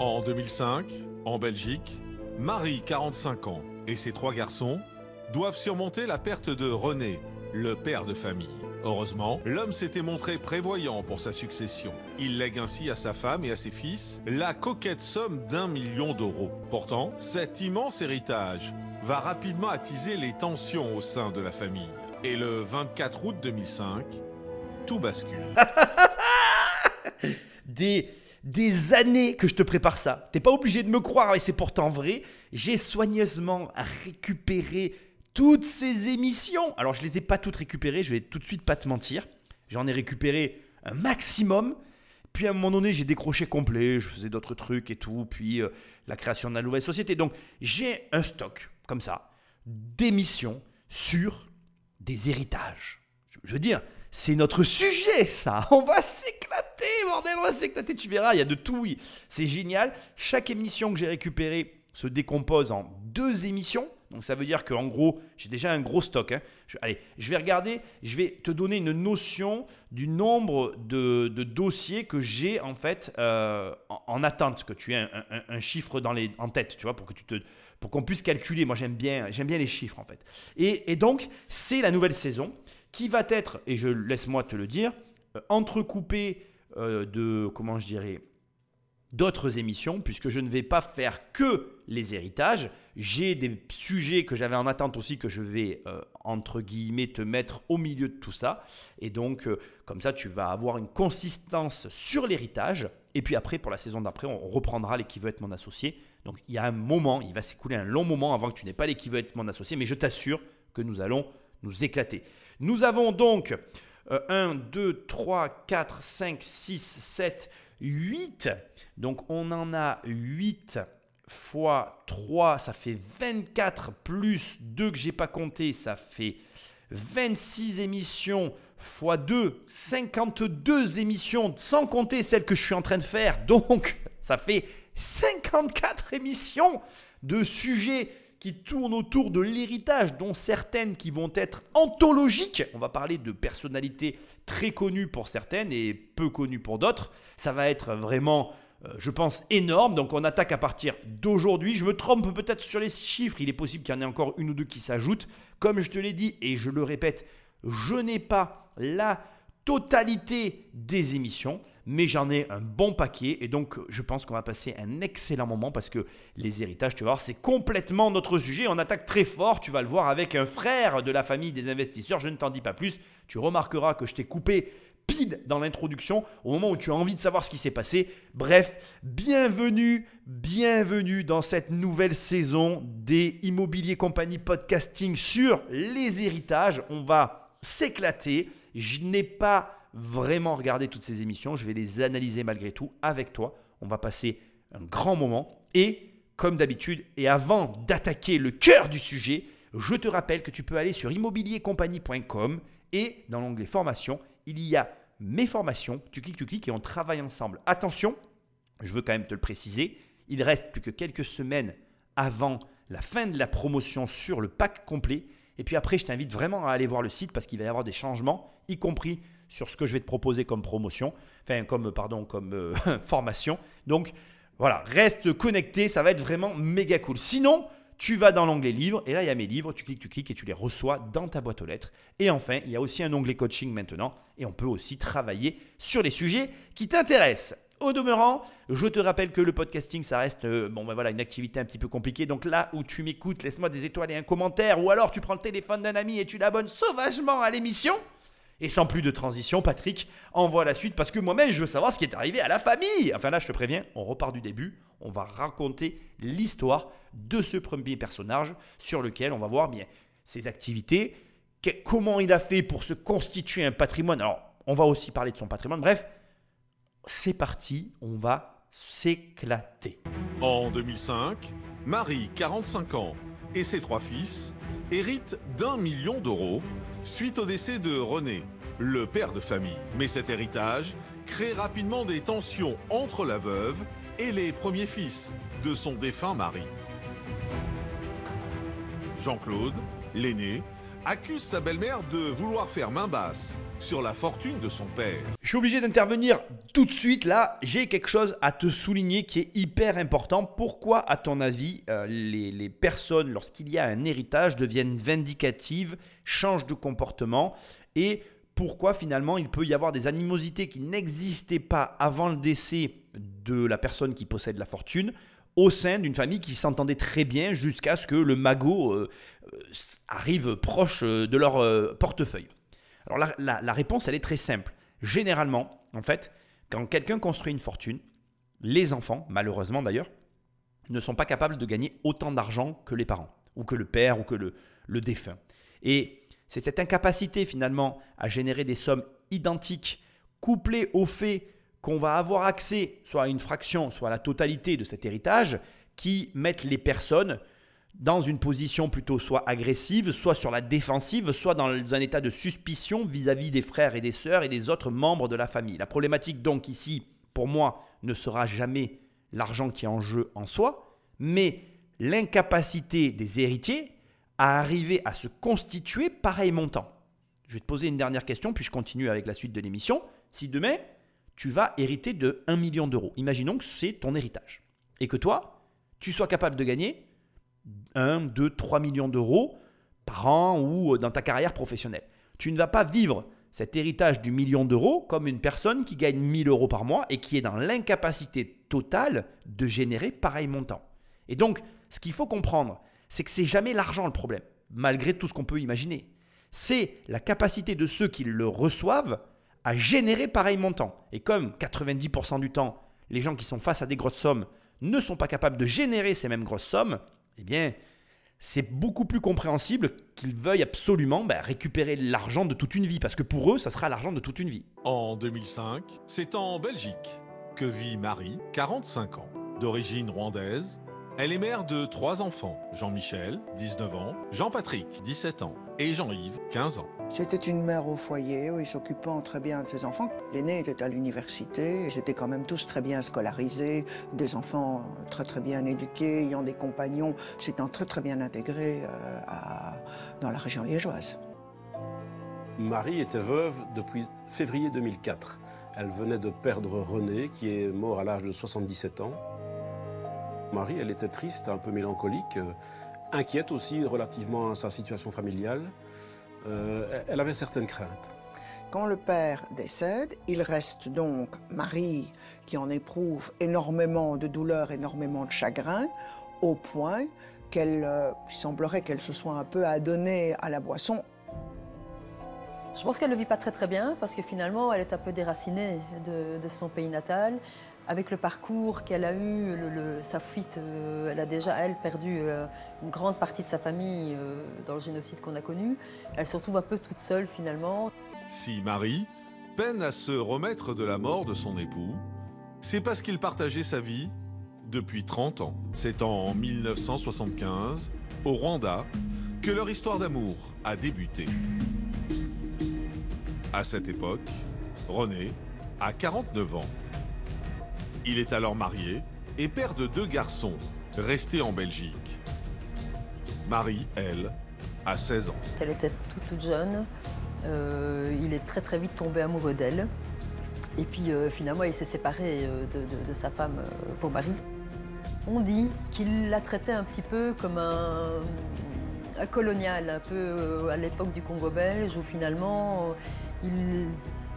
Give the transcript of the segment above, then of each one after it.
En 2005, en Belgique, Marie, 45 ans, et ses trois garçons doivent surmonter la perte de René, le père de famille. Heureusement, l'homme s'était montré prévoyant pour sa succession. Il lègue ainsi à sa femme et à ses fils la coquette somme d'un million d'euros. Pourtant, cet immense héritage va rapidement attiser les tensions au sein de la famille. Et le 24 août 2005, tout bascule. des, des années que je te prépare ça. T'es pas obligé de me croire, et c'est pourtant vrai. J'ai soigneusement récupéré toutes ces émissions. Alors, je les ai pas toutes récupérées, je vais tout de suite pas te mentir. J'en ai récupéré un maximum. Puis à un moment donné, j'ai décroché complet, je faisais d'autres trucs et tout, puis euh, la création de la nouvelle société. Donc, j'ai un stock, comme ça, d'émissions sur des héritages. Je, je veux dire, c'est notre sujet, ça. On va s'éclater, bordel, on va s'éclater. Tu verras, il y a de tout. oui. C'est génial. Chaque émission que j'ai récupérée se décompose en deux émissions. Donc ça veut dire qu'en gros, j'ai déjà un gros stock. hein. Allez, je vais regarder, je vais te donner une notion du nombre de, dossiers que j'ai en fait euh, en, en attente, que tu aies un, chiffre dans les, en tête, tu vois, pour que tu te, pour qu'on puisse calculer. Moi, j'aime bien, j'aime bien les chiffres en fait. Et donc, c'est la nouvelle saison qui va être, et je laisse-moi te le dire, euh, entrecoupée euh, de, comment je dirais, d'autres émissions, puisque je ne vais pas faire que les héritages. J'ai des sujets que j'avais en attente aussi que je vais, euh, entre guillemets, te mettre au milieu de tout ça. Et donc, comme ça, tu vas avoir une consistance sur l'héritage. Et puis après, pour la saison d'après, on reprendra les qui veut être mon associé. Donc, il y a un moment, il va s'écouler un long moment avant que tu n'aies pas les qui veut être mon associé, mais je t'assure que nous allons nous éclater. Nous avons donc euh, 1, 2, 3, 4, 5, 6, 7, 8. Donc on en a 8 fois 3, ça fait 24 plus 2 que j'ai pas compté, ça fait 26 émissions fois 2, 52 émissions sans compter celles que je suis en train de faire. Donc ça fait 54 émissions de sujets qui tournent autour de l'héritage, dont certaines qui vont être anthologiques. On va parler de personnalités très connues pour certaines et peu connues pour d'autres. Ça va être vraiment, euh, je pense, énorme. Donc on attaque à partir d'aujourd'hui. Je me trompe peut-être sur les chiffres. Il est possible qu'il y en ait encore une ou deux qui s'ajoutent. Comme je te l'ai dit et je le répète, je n'ai pas la totalité des émissions, mais j'en ai un bon paquet et donc je pense qu'on va passer un excellent moment parce que les héritages, tu vas voir, c'est complètement notre sujet. On attaque très fort, tu vas le voir avec un frère de la famille des investisseurs, je ne t'en dis pas plus. Tu remarqueras que je t'ai coupé pile dans l'introduction au moment où tu as envie de savoir ce qui s'est passé. Bref, bienvenue, bienvenue dans cette nouvelle saison des Immobilier Compagnie Podcasting sur les héritages. On va s'éclater. Je n'ai pas vraiment regardé toutes ces émissions. Je vais les analyser malgré tout avec toi. On va passer un grand moment. Et comme d'habitude, et avant d'attaquer le cœur du sujet, je te rappelle que tu peux aller sur immobiliercompagnie.com et dans l'onglet formation, il y a mes formations. Tu cliques, tu cliques et on travaille ensemble. Attention, je veux quand même te le préciser, il reste plus que quelques semaines avant la fin de la promotion sur le pack complet. Et puis après, je t'invite vraiment à aller voir le site parce qu'il va y avoir des changements, y compris sur ce que je vais te proposer comme promotion, enfin comme pardon, comme euh, formation. Donc voilà, reste connecté, ça va être vraiment méga cool. Sinon, tu vas dans l'onglet livres et là il y a mes livres, tu cliques, tu cliques et tu les reçois dans ta boîte aux lettres. Et enfin, il y a aussi un onglet coaching maintenant et on peut aussi travailler sur les sujets qui t'intéressent. Au demeurant, je te rappelle que le podcasting, ça reste euh, bon, ben voilà, une activité un petit peu compliquée. Donc là où tu m'écoutes, laisse-moi des étoiles et un commentaire. Ou alors tu prends le téléphone d'un ami et tu l'abonnes sauvagement à l'émission. Et sans plus de transition, Patrick, envoie la suite parce que moi-même, je veux savoir ce qui est arrivé à la famille. Enfin là, je te préviens, on repart du début. On va raconter l'histoire de ce premier personnage sur lequel on va voir bien ses activités, comment il a fait pour se constituer un patrimoine. Alors, on va aussi parler de son patrimoine. Bref, c'est parti, on va s'éclater. En 2005, Marie, 45 ans, et ses trois fils héritent d'un million d'euros suite au décès de René, le père de famille. Mais cet héritage crée rapidement des tensions entre la veuve et les premiers fils de son défunt mari. Jean-Claude, l'aîné, accuse sa belle-mère de vouloir faire main basse sur la fortune de son père. Je suis obligé d'intervenir tout de suite là. J'ai quelque chose à te souligner qui est hyper important. Pourquoi, à ton avis, euh, les, les personnes, lorsqu'il y a un héritage, deviennent vindicatives, changent de comportement? Et pourquoi finalement il peut y avoir des animosités qui n'existaient pas avant le décès de la personne qui possède la fortune? Au sein d'une famille qui s'entendait très bien jusqu'à ce que le magot euh, euh, arrive proche euh, de leur portefeuille. Alors la, réponse, elle est très simple. Généralement, en fait, quand quelqu'un construit une fortune, les enfants, malheureusement d'ailleurs, ne sont pas capables de gagner autant d'argent que les parents, ou que le père, ou que le, le défunt. Et c'est cette incapacité finalement à générer des sommes identiques, couplée au fait qu'on va avoir accès soit à une fraction, soit à la totalité de cet héritage, qui mettent les personnes dans une position plutôt soit agressive, soit sur la défensive, soit dans un état de suspicion vis-à-vis des frères et des sœurs et des autres membres de la famille. La problématique donc ici, pour moi, ne sera jamais l'argent qui est en jeu en soi, mais l'incapacité des héritiers à arriver à se constituer pareil montant. Je vais te poser une dernière question, puis je continue avec la suite de l'émission. Si demain, tu vas hériter de 1 million d'euros, imaginons que c'est ton héritage, et que toi, tu sois capable de gagner 1, 2, 3 millions d'euros par an ou dans ta carrière professionnelle. Tu ne vas pas vivre cet héritage du million d'euros comme une personne qui gagne 1000 euros par mois et qui est dans l'incapacité totale de générer pareil montant. Et donc, ce qu'il faut comprendre, c'est que c'est jamais l'argent le problème, malgré tout ce qu'on peut imaginer. C'est la capacité de ceux qui le reçoivent à générer pareil montant. Et comme 90% du temps, les gens qui sont face à des grosses sommes ne sont pas capables de générer ces mêmes grosses sommes, eh bien, c'est beaucoup plus compréhensible qu'ils veuillent absolument bah, récupérer l'argent de toute une vie, parce que pour eux, ça sera l'argent de toute une vie. En 2005, c'est en Belgique que vit Marie, 45 ans, d'origine rwandaise, elle est mère de trois enfants, Jean-Michel, 19 ans, Jean-Patrick, 17 ans, et Jean-Yves, 15 ans. C'était une mère au foyer, oui, s'occupant très bien de ses enfants. L'aîné était à l'université, et c'était quand même tous très bien scolarisés, des enfants très très bien éduqués, ayant des compagnons, s'étant très très bien intégrés euh, dans la région liégeoise. Marie était veuve depuis février 2004. Elle venait de perdre René, qui est mort à l'âge de 77 ans. Marie, elle était triste, un peu mélancolique, euh, inquiète aussi relativement à sa situation familiale. Euh, elle avait certaines craintes. Quand le père décède, il reste donc Marie qui en éprouve énormément de douleur, énormément de chagrin, au point qu'elle euh, semblerait qu'elle se soit un peu adonnée à la boisson. Je pense qu'elle ne le vit pas très très bien parce que finalement elle est un peu déracinée de, de son pays natal avec le parcours qu'elle a eu, sa fuite, euh, elle a déjà, elle, perdu euh, une grande partie de sa famille euh, dans le génocide qu'on a connu. Elle se retrouve un peu toute seule finalement. Si Marie peine à se remettre de la mort de son époux, c'est parce qu'il partageait sa vie depuis 30 ans. C'est en 1975, au Rwanda, que leur histoire d'amour a débuté. À cette époque, René a 49 ans il est alors marié et père de deux garçons, restés en Belgique. Marie, elle, a 16 ans. Elle était toute, jeune. Euh, il est très très vite tombé amoureux d'elle. Et puis euh, finalement, il s'est séparé euh, de, sa femme pour Marie. On dit qu'il la traitait un petit peu comme un, un colonial, un peu à l'époque du Congo belge, où finalement il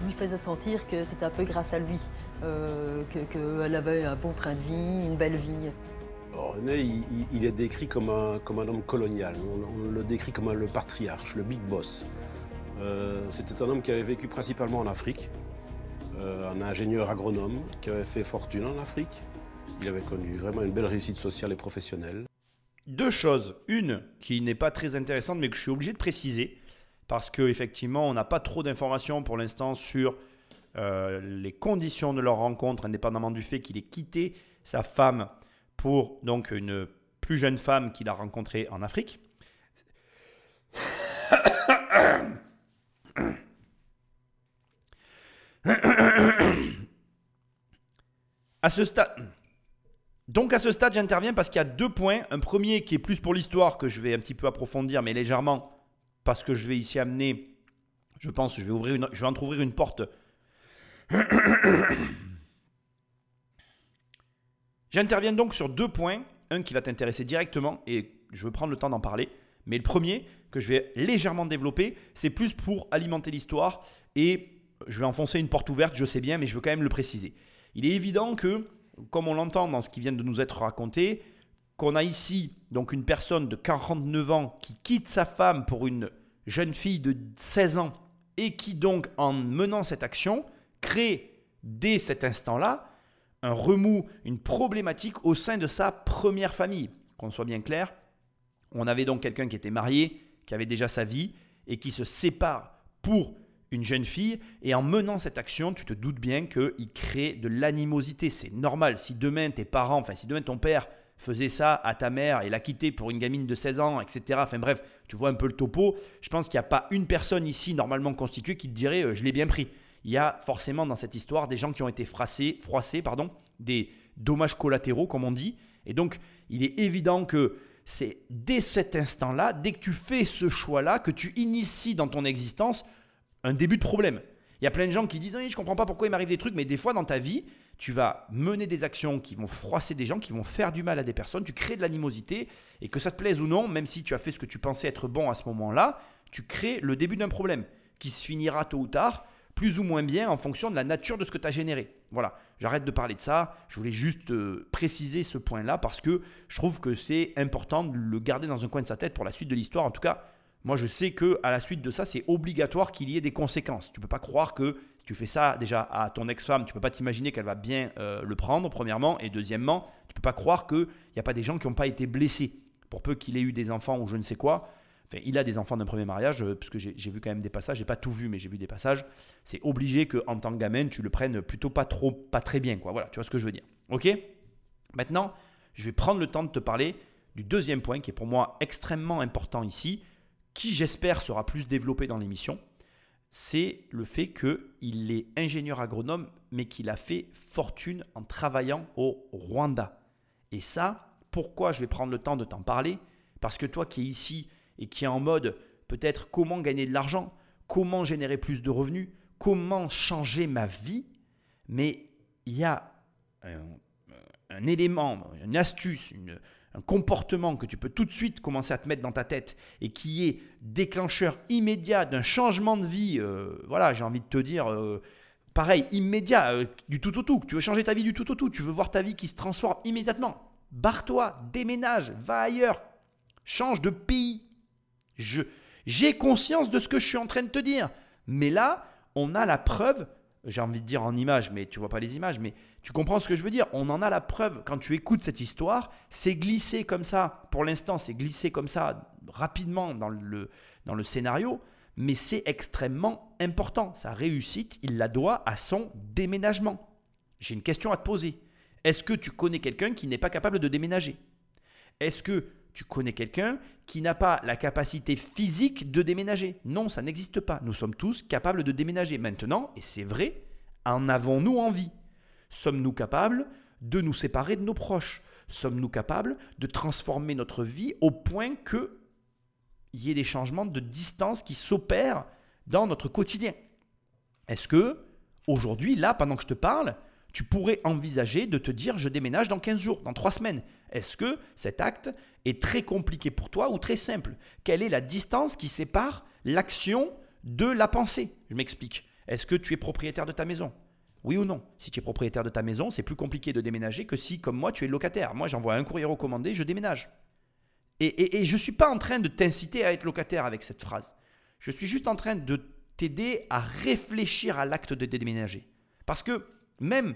lui faisait sentir que c'était un peu grâce à lui euh, qu'elle avait un bon train de vie, une belle vie. René, il, est décrit comme un, comme un homme colonial. On, le décrit comme le patriarche, le big boss. Euh, c'était un homme qui avait vécu principalement en Afrique, euh, un ingénieur agronome qui avait fait fortune en Afrique. Il avait connu vraiment une belle réussite sociale et professionnelle. Deux choses. Une qui n'est pas très intéressante, mais que je suis obligé de préciser parce qu'effectivement, on n'a pas trop d'informations pour l'instant sur euh, les conditions de leur rencontre, indépendamment du fait qu'il ait quitté sa femme pour donc une plus jeune femme qu'il a rencontrée en Afrique. À ce stade. Donc à ce stade, j'interviens parce qu'il y a deux points. Un premier qui est plus pour l'histoire que je vais un petit peu approfondir, mais légèrement parce que je vais ici amener, je pense, je vais, ouvrir je vais entrouvrir une porte. J'interviens donc sur deux points. Un qui va t'intéresser directement et je veux prendre le temps d'en parler. Mais le premier, que je vais légèrement développer, c'est plus pour alimenter l'histoire et je vais enfoncer une porte ouverte, je sais bien, mais je veux quand même le préciser. Il est évident que, comme on l'entend dans ce qui vient de nous être raconté, qu'on a ici donc une personne de 49 ans qui quitte sa femme pour une jeune fille de 16 ans et qui donc en menant cette action crée dès cet instant-là un remous, une problématique au sein de sa première famille. Qu'on soit bien clair, on avait donc quelqu'un qui était marié, qui avait déjà sa vie et qui se sépare pour une jeune fille et en menant cette action, tu te doutes bien qu'il crée de l'animosité. C'est normal. Si demain tes parents, enfin si demain ton père faisait ça à ta mère et la quittait pour une gamine de 16 ans, etc. Enfin bref, tu vois un peu le topo. Je pense qu'il n'y a pas une personne ici normalement constituée qui te dirait euh, je l'ai bien pris. Il y a forcément dans cette histoire des gens qui ont été froissés, froissés, pardon, des dommages collatéraux comme on dit. Et donc il est évident que c'est dès cet instant-là, dès que tu fais ce choix-là, que tu inities dans ton existence un début de problème. Il y a plein de gens qui disent oui, je comprends pas pourquoi il m'arrive des trucs, mais des fois dans ta vie, tu vas mener des actions qui vont froisser des gens, qui vont faire du mal à des personnes, tu crées de l'animosité, et que ça te plaise ou non, même si tu as fait ce que tu pensais être bon à ce moment-là, tu crées le début d'un problème qui se finira tôt ou tard, plus ou moins bien en fonction de la nature de ce que tu as généré. Voilà, j'arrête de parler de ça, je voulais juste euh, préciser ce point-là parce que je trouve que c'est important de le garder dans un coin de sa tête pour la suite de l'histoire. En tout cas, moi, je sais que à la suite de ça, c'est obligatoire qu'il y ait des conséquences. Tu peux pas croire que tu fais ça déjà à ton ex-femme, tu peux pas t'imaginer qu'elle va bien euh, le prendre, premièrement. Et deuxièmement, tu peux pas croire qu'il n'y a pas des gens qui n'ont pas été blessés. Pour peu qu'il ait eu des enfants ou je ne sais quoi. Enfin, il a des enfants d'un premier mariage, euh, puisque j'ai vu quand même des passages. J'ai pas tout vu, mais j'ai vu des passages. C'est obligé qu'en tant que gamin, tu le prennes plutôt pas trop, pas très bien. Quoi. Voilà, tu vois ce que je veux dire. Ok? Maintenant, je vais prendre le temps de te parler du deuxième point qui est pour moi extrêmement important ici qui j'espère sera plus développé dans l'émission, c'est le fait qu'il est ingénieur agronome, mais qu'il a fait fortune en travaillant au Rwanda. Et ça, pourquoi je vais prendre le temps de t'en parler? Parce que toi qui es ici et qui es en mode peut-être comment gagner de l'argent, comment générer plus de revenus, comment changer ma vie, mais il y a un, un élément, une astuce, une, un comportement que tu peux tout de suite commencer à te mettre dans ta tête et qui est déclencheur immédiat d'un changement de vie, euh, voilà, j'ai envie de te dire, euh, pareil, immédiat, euh, du tout au tout, tu veux changer ta vie du tout au tout, tu veux voir ta vie qui se transforme immédiatement, barre-toi, déménage, va ailleurs, change de pays. J'ai conscience de ce que je suis en train de te dire, mais là, on a la preuve j'ai envie de dire en image, mais tu vois pas les images, mais tu comprends ce que je veux dire. On en a la preuve quand tu écoutes cette histoire. C'est glissé comme ça, pour l'instant, c'est glissé comme ça rapidement dans le, dans le scénario, mais c'est extrêmement important. Sa réussite, il la doit à son déménagement. J'ai une question à te poser. Est-ce que tu connais quelqu'un qui n'est pas capable de déménager? Est-ce que tu connais quelqu'un qui n'a pas la capacité physique de déménager. Non, ça n'existe pas. Nous sommes tous capables de déménager. Maintenant, et c'est vrai, en avons-nous envie? Sommes-nous capables de nous séparer de nos proches? Sommes-nous capables de transformer notre vie au point que il y ait des changements de distance qui s'opèrent dans notre quotidien? Est-ce que aujourd'hui, là, pendant que je te parle, tu pourrais envisager de te dire je déménage dans 15 jours, dans 3 semaines est-ce que cet acte est très compliqué pour toi ou très simple? Quelle est la distance qui sépare l'action de la pensée? Je m'explique. Est-ce que tu es propriétaire de ta maison? Oui ou non? Si tu es propriétaire de ta maison, c'est plus compliqué de déménager que si, comme moi, tu es locataire. Moi, j'envoie un courrier recommandé, je déménage. Et, et je ne suis pas en train de t'inciter à être locataire avec cette phrase. Je suis juste en train de t'aider à réfléchir à l'acte de déménager. Parce que même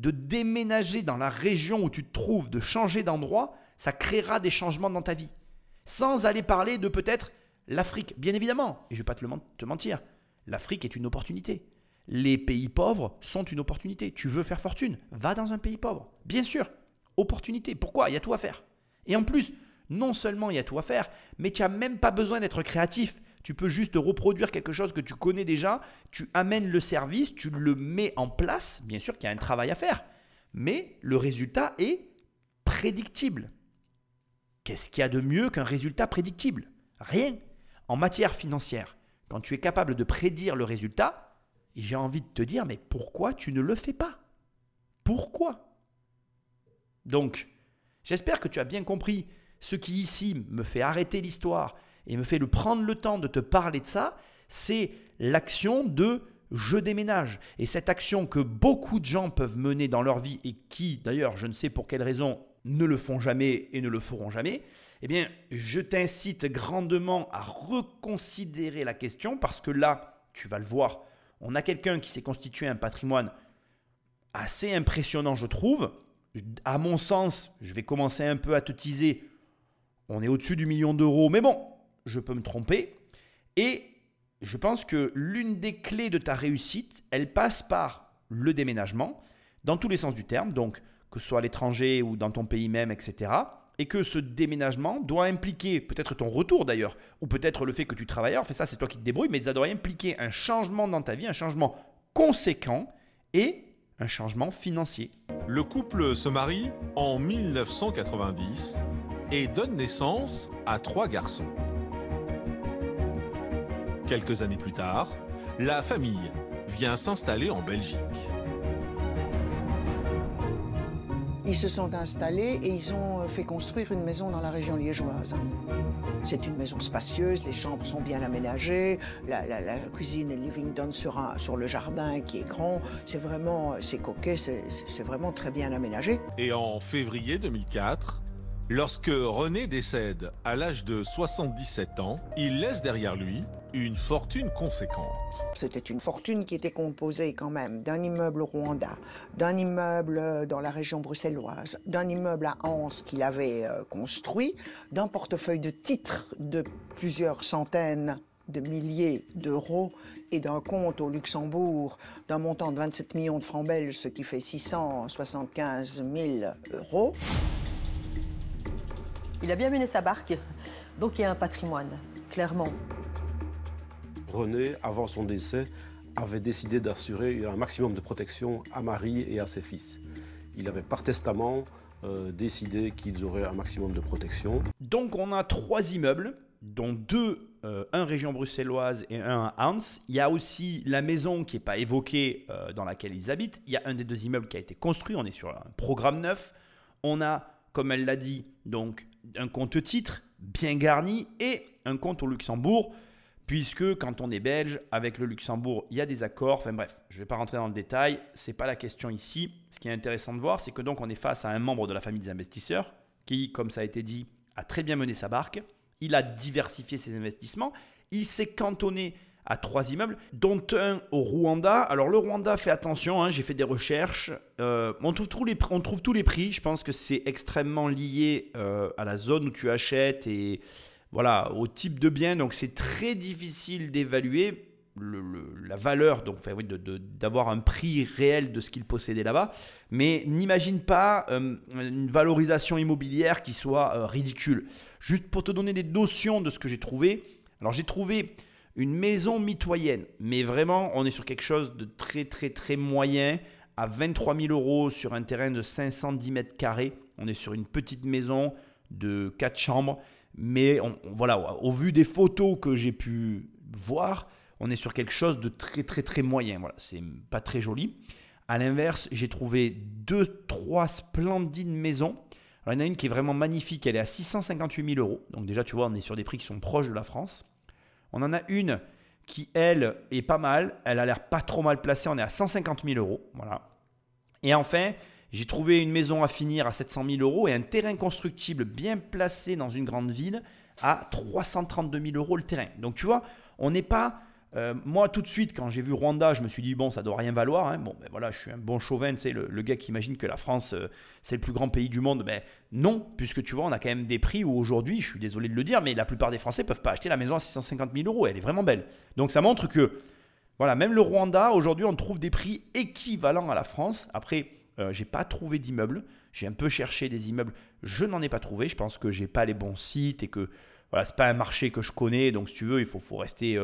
de déménager dans la région où tu te trouves, de changer d'endroit, ça créera des changements dans ta vie. Sans aller parler de peut-être l'Afrique, bien évidemment, et je ne vais pas te, mentir, l'Afrique est une opportunité. Les pays pauvres sont une opportunité. Tu veux faire fortune, va dans un pays pauvre. Bien sûr, opportunité. Pourquoi? Il y a tout à faire. Et en plus, non seulement il y a tout à faire, mais tu n'as même pas besoin d'être créatif. Tu peux juste reproduire quelque chose que tu connais déjà, tu amènes le service, tu le mets en place. Bien sûr qu'il y a un travail à faire, mais le résultat est prédictible. Qu'est-ce qu'il y a de mieux qu'un résultat prédictible? Rien. en matière financière, quand tu es capable de prédire le résultat, j'ai envie de te dire, mais pourquoi tu ne le fais pas? Pourquoi? Donc, j'espère que tu as bien compris ce qui ici me fait arrêter l'histoire et me fait le prendre le temps de te parler de ça, c'est l'action de je déménage. Et cette action que beaucoup de gens peuvent mener dans leur vie et qui, d'ailleurs, je ne sais pour quelle raison, ne le font jamais et ne le feront jamais, eh bien, je t'incite grandement à reconsidérer la question parce que là, tu vas le voir, on a quelqu'un qui s'est constitué un patrimoine assez impressionnant, je trouve. À mon sens, je vais commencer un peu à te teaser, on est au-dessus du million d'euros, mais bon, je peux me tromper. Et je pense que l'une des clés de ta réussite, elle passe par le déménagement, dans tous les sens du terme, donc que ce soit à l'étranger ou dans ton pays même, etc. Et que ce déménagement doit impliquer peut-être ton retour d'ailleurs, ou peut-être le fait que tu travailles en fait ça c'est toi qui te débrouilles, mais ça doit impliquer un changement dans ta vie, un changement conséquent et un changement financier. Le couple se marie en 1990 et donne naissance à trois garçons. Quelques années plus tard, la famille vient s'installer en Belgique. Ils se sont installés et ils ont fait construire une maison dans la région liégeoise. C'est une maison spacieuse, les chambres sont bien aménagées, la, cuisine et le living donne sur, sur le jardin qui est grand. C'est vraiment, c'est coquet, c'est vraiment très bien aménagé. Et en février 2004, Lorsque René décède à l'âge de 77 ans, il laisse derrière lui une fortune conséquente. C'était une fortune qui était composée quand même d'un immeuble au Rwanda, d'un immeuble dans la région bruxelloise, d'un immeuble à Anse qu'il avait euh, construit, d'un portefeuille de titres de plusieurs centaines de milliers d'euros et d'un compte au Luxembourg d'un montant de 27 millions de francs belges, ce qui fait 675 000 euros. Il a bien mené sa barque, donc il y a un patrimoine, clairement. René, avant son décès, avait décidé d'assurer un maximum de protection à Marie et à ses fils. Il avait par testament euh, décidé qu'ils auraient un maximum de protection. Donc on a trois immeubles, dont deux, euh, un région bruxelloise et un à Hans. Il y a aussi la maison qui n'est pas évoquée euh, dans laquelle ils habitent. Il y a un des deux immeubles qui a été construit, on est sur un programme neuf. On a, comme elle l'a dit, donc un compte titre bien garni et un compte au Luxembourg, puisque quand on est belge, avec le Luxembourg, il y a des accords. Enfin bref, je ne vais pas rentrer dans le détail, ce n'est pas la question ici. Ce qui est intéressant de voir, c'est que donc on est face à un membre de la famille des investisseurs qui, comme ça a été dit, a très bien mené sa barque. Il a diversifié ses investissements. Il s'est cantonné à trois immeubles, dont un au Rwanda. Alors le Rwanda, fait attention, hein, j'ai fait des recherches. Euh, on, trouve tous les, on trouve prix. Je pense que c'est extrêmement lié euh, à la zone où tu achètes et voilà au type de bien. Donc c'est très difficile d'évaluer la valeur, donc oui, d'avoir un prix réel de ce qu'il possédait là-bas. Mais n'imagine pas euh, une valorisation immobilière qui soit ridicule. Juste pour te donner des notions de ce que j'ai trouvé. Alors j'ai trouvé une maison mitoyenne, mais vraiment, on est sur quelque chose de très, très, très moyen, à 23 000 euros sur un terrain de 510 mètres carrés. On est sur une petite maison de 4 chambres, mais voilà, au vu des photos que j'ai pu voir, on est sur quelque chose de très, très, très moyen. Voilà, c'est pas très joli. À l'inverse, j'ai trouvé deux, trois splendides maisons. Alors, il y en a une qui est vraiment magnifique, elle est à 658 000 euros. Donc déjà, tu vois, on est sur des prix qui sont proches de la France. On en a une qui, elle, est pas mal. Elle a l'air pas trop mal placée. On est à 150 000 euros. Voilà. Et enfin, j'ai trouvé une maison à finir à 700 000 euros et un terrain constructible bien placé dans une grande ville à 332 000 euros le terrain. Donc tu vois, on n'est pas euh, moi, tout de suite, quand j'ai vu Rwanda, je me suis dit, bon, ça doit rien valoir. Hein. Bon, ben voilà, je suis un bon chauvin, tu sais, le, gars qui imagine que la France, euh, c'est le plus grand pays du monde. Ben non, puisque tu vois, on a quand même des prix où aujourd'hui, je suis désolé de le dire, mais la plupart des Français peuvent pas acheter la maison à 650 000 euros. Elle est vraiment belle. Donc ça montre que, voilà, même le Rwanda, aujourd'hui, on trouve des prix équivalents à la France. Après, euh, j'ai pas trouvé d'immeubles. J'ai un peu cherché des immeubles. Je n'en ai pas trouvé. Je pense que j'ai pas les bons sites et que, voilà, c'est pas un marché que je connais. Donc, si tu veux, il faut, rester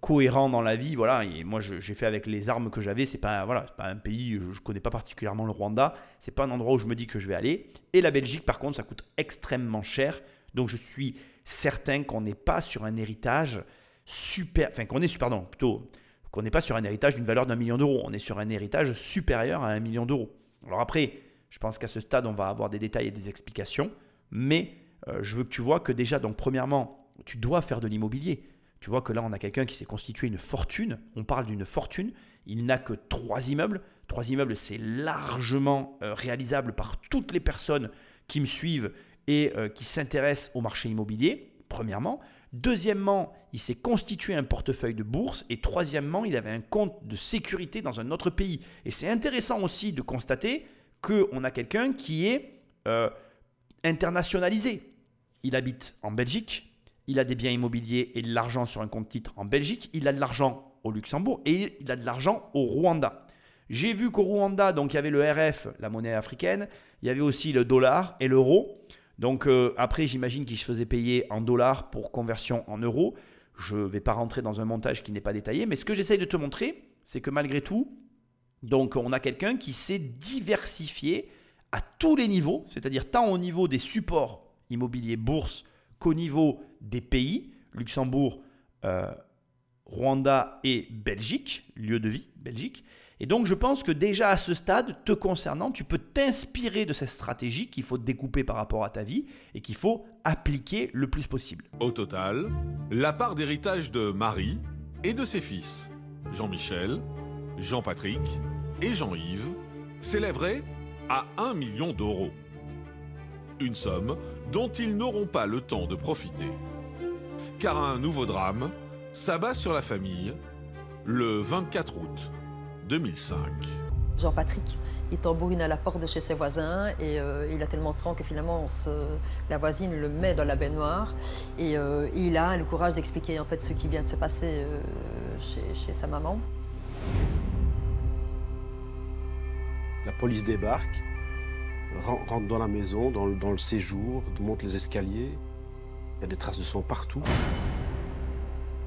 cohérent dans la vie. Voilà, et moi j'ai fait avec les armes que j'avais. C'est pas voilà, pas un pays, je, connais pas particulièrement le Rwanda. C'est pas un endroit où je me dis que je vais aller. Et la Belgique, par contre, ça coûte extrêmement cher. Donc je suis certain qu'on n'est pas sur un héritage super, enfin qu'on est, plutôt qu'on n'est pas sur un héritage d'une valeur d'un million d'euros, on est sur un héritage supérieur à un million d'euros. Alors après, je pense qu'à ce stade, on va avoir des détails et des explications, mais euh, je veux que tu vois que déjà, donc premièrement, tu dois faire de l'immobilier. Tu vois que là, on a quelqu'un qui s'est constitué une fortune. On parle d'une fortune. Il n'a que trois immeubles. Trois immeubles, c'est largement euh, réalisable par toutes les personnes qui me suivent et euh, qui s'intéressent au marché immobilier, premièrement. Deuxièmement, il s'est constitué un portefeuille de bourse. Et troisièmement, il avait un compte de sécurité dans un autre pays. Et c'est intéressant aussi de constater qu'on a quelqu'un qui est euh, internationalisé. Il habite en Belgique, il a des biens immobiliers et de l'argent sur un compte titre en Belgique, il a de l'argent au Luxembourg et il a de l'argent au Rwanda. J'ai vu qu'au Rwanda, donc il y avait le RF, la monnaie africaine, il y avait aussi le dollar et l'euro. Donc euh, après, j'imagine qu'il se faisait payer en dollars pour conversion en euros. Je ne vais pas rentrer dans un montage qui n'est pas détaillé, mais ce que j'essaye de te montrer, c'est que malgré tout, on a quelqu'un qui s'est diversifié à tous les niveaux, c'est-à-dire tant au niveau des supports immobiliers bourse qu'au niveau des pays, Luxembourg, euh, Rwanda et Belgique, lieu de vie, Belgique. Et donc je pense que déjà à ce stade, te concernant, tu peux t'inspirer de cette stratégie qu'il faut découper par rapport à ta vie et qu'il faut appliquer le plus possible. Au total, la part d'héritage de Marie et de ses fils, Jean-Michel, Jean-Patrick et Jean-Yves, s'élèverait à 1 million d'euros. Une somme dont ils n'auront pas le temps de profiter. Car un nouveau drame s'abat sur la famille le 24 août 2005. Jean-Patrick, il tambourine à la porte de chez ses voisins et euh, il a tellement de sang que finalement la voisine le met dans la baignoire et euh, il a le courage d'expliquer en fait ce qui vient de se passer euh, chez, sa maman. La police débarque, rentre dans la maison, dans le, dans le séjour, monte les escaliers. Il y a des traces de sang partout.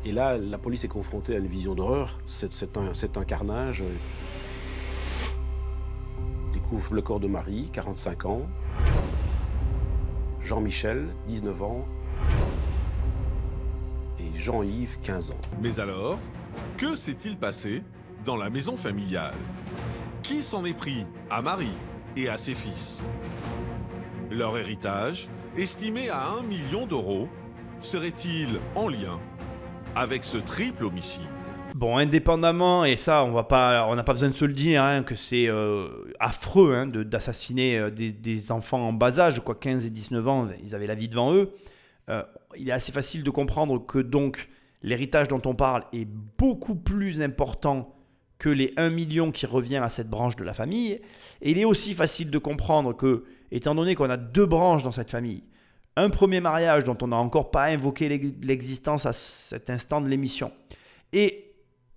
Et là, la police est confrontée à une vision d'horreur. C'est un, carnage. Découvre le corps de Marie, 45 ans. Jean-Michel, 19 ans. Et Jean-Yves, 15 ans. Mais alors, que s'est-il passé dans la maison familiale? Qui s'en est pris à Marie et à ses fils? Leur héritage, estimé à 1 million d'euros, serait-il en lien avec ce triple homicide. Bon, indépendamment, et ça, on n'a pas besoin de se le dire, hein, que c'est euh, affreux hein, d'assassiner euh, des, enfants en bas âge, quoi, 15 et 19 ans, ils avaient la vie devant eux. Euh, il est assez facile de comprendre que donc l'héritage dont on parle est beaucoup plus important que les 1 million qui revient à cette branche de la famille. Et il est aussi facile de comprendre que, étant donné qu'on a deux branches dans cette famille, un premier mariage dont on n'a encore pas invoqué l'existence à cet instant de l'émission, et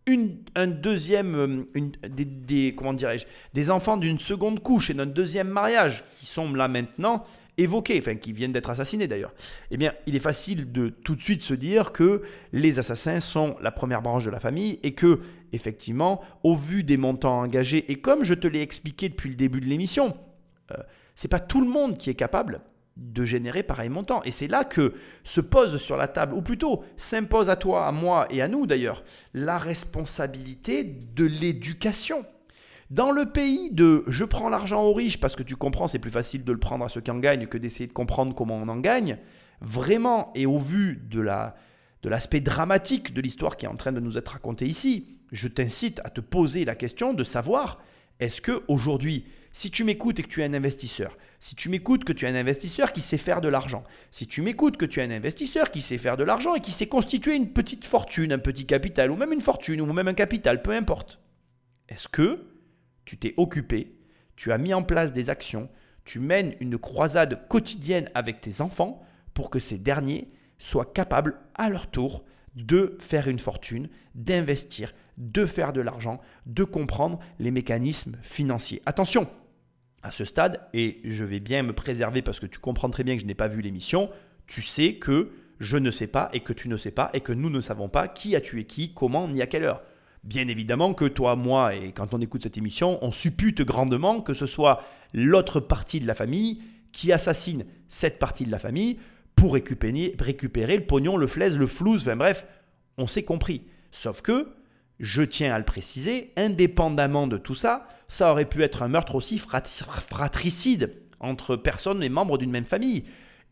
une, un deuxième, euh, une, des, comment dirais-je, des enfants d'une seconde couche et d'un deuxième mariage qui sont là maintenant évoqués, enfin qui viennent d'être assassinés d'ailleurs, eh bien il est facile de tout de suite se dire que les assassins sont la première branche de la famille et que effectivement, au vu des montants engagés et comme je te l'ai expliqué depuis le début de l'émission, euh, c'est pas tout le monde qui est capable de générer pareil montant. Et c'est là que se pose sur la table, ou plutôt s'impose à toi, à moi et à nous d'ailleurs, la responsabilité de l'éducation. Dans le pays de je prends l'argent aux riches parce que tu comprends, c'est plus facile de le prendre à ceux qui en gagnent que d'essayer de comprendre comment on en gagne, vraiment, et au vu de la de l'aspect dramatique de l'histoire qui est en train de nous être racontée ici, je t'incite à te poser la question de savoir est-ce que aujourd'hui si tu m'écoutes et que tu es un investisseur, si tu m'écoutes que tu es un investisseur qui sait faire de l'argent, si tu m'écoutes que tu es un investisseur qui sait faire de l'argent et qui sait constituer une petite fortune, un petit capital, ou même une fortune, ou même un capital, peu importe, est-ce que tu t'es occupé, tu as mis en place des actions, tu mènes une croisade quotidienne avec tes enfants pour que ces derniers soient capables à leur tour de faire une fortune, d'investir, de faire de l'argent, de comprendre les mécanismes financiers? Attention, à ce stade, et je vais bien me préserver parce que tu comprends très bien que je n'ai pas vu l'émission, tu sais que je ne sais pas et que tu ne sais pas et que nous ne savons pas qui a tué qui, comment, ni à quelle heure. Bien évidemment que toi, moi et quand on écoute cette émission, on suppute grandement que ce soit l'autre partie de la famille qui assassine cette partie de la famille pour récupérer, récupérer le pognon, le flaise, le flouze, enfin bref, on s'est compris. Sauf que, je tiens à le préciser, indépendamment de tout ça, ça aurait pu être un meurtre aussi fratricide entre personnes et membres d'une même famille.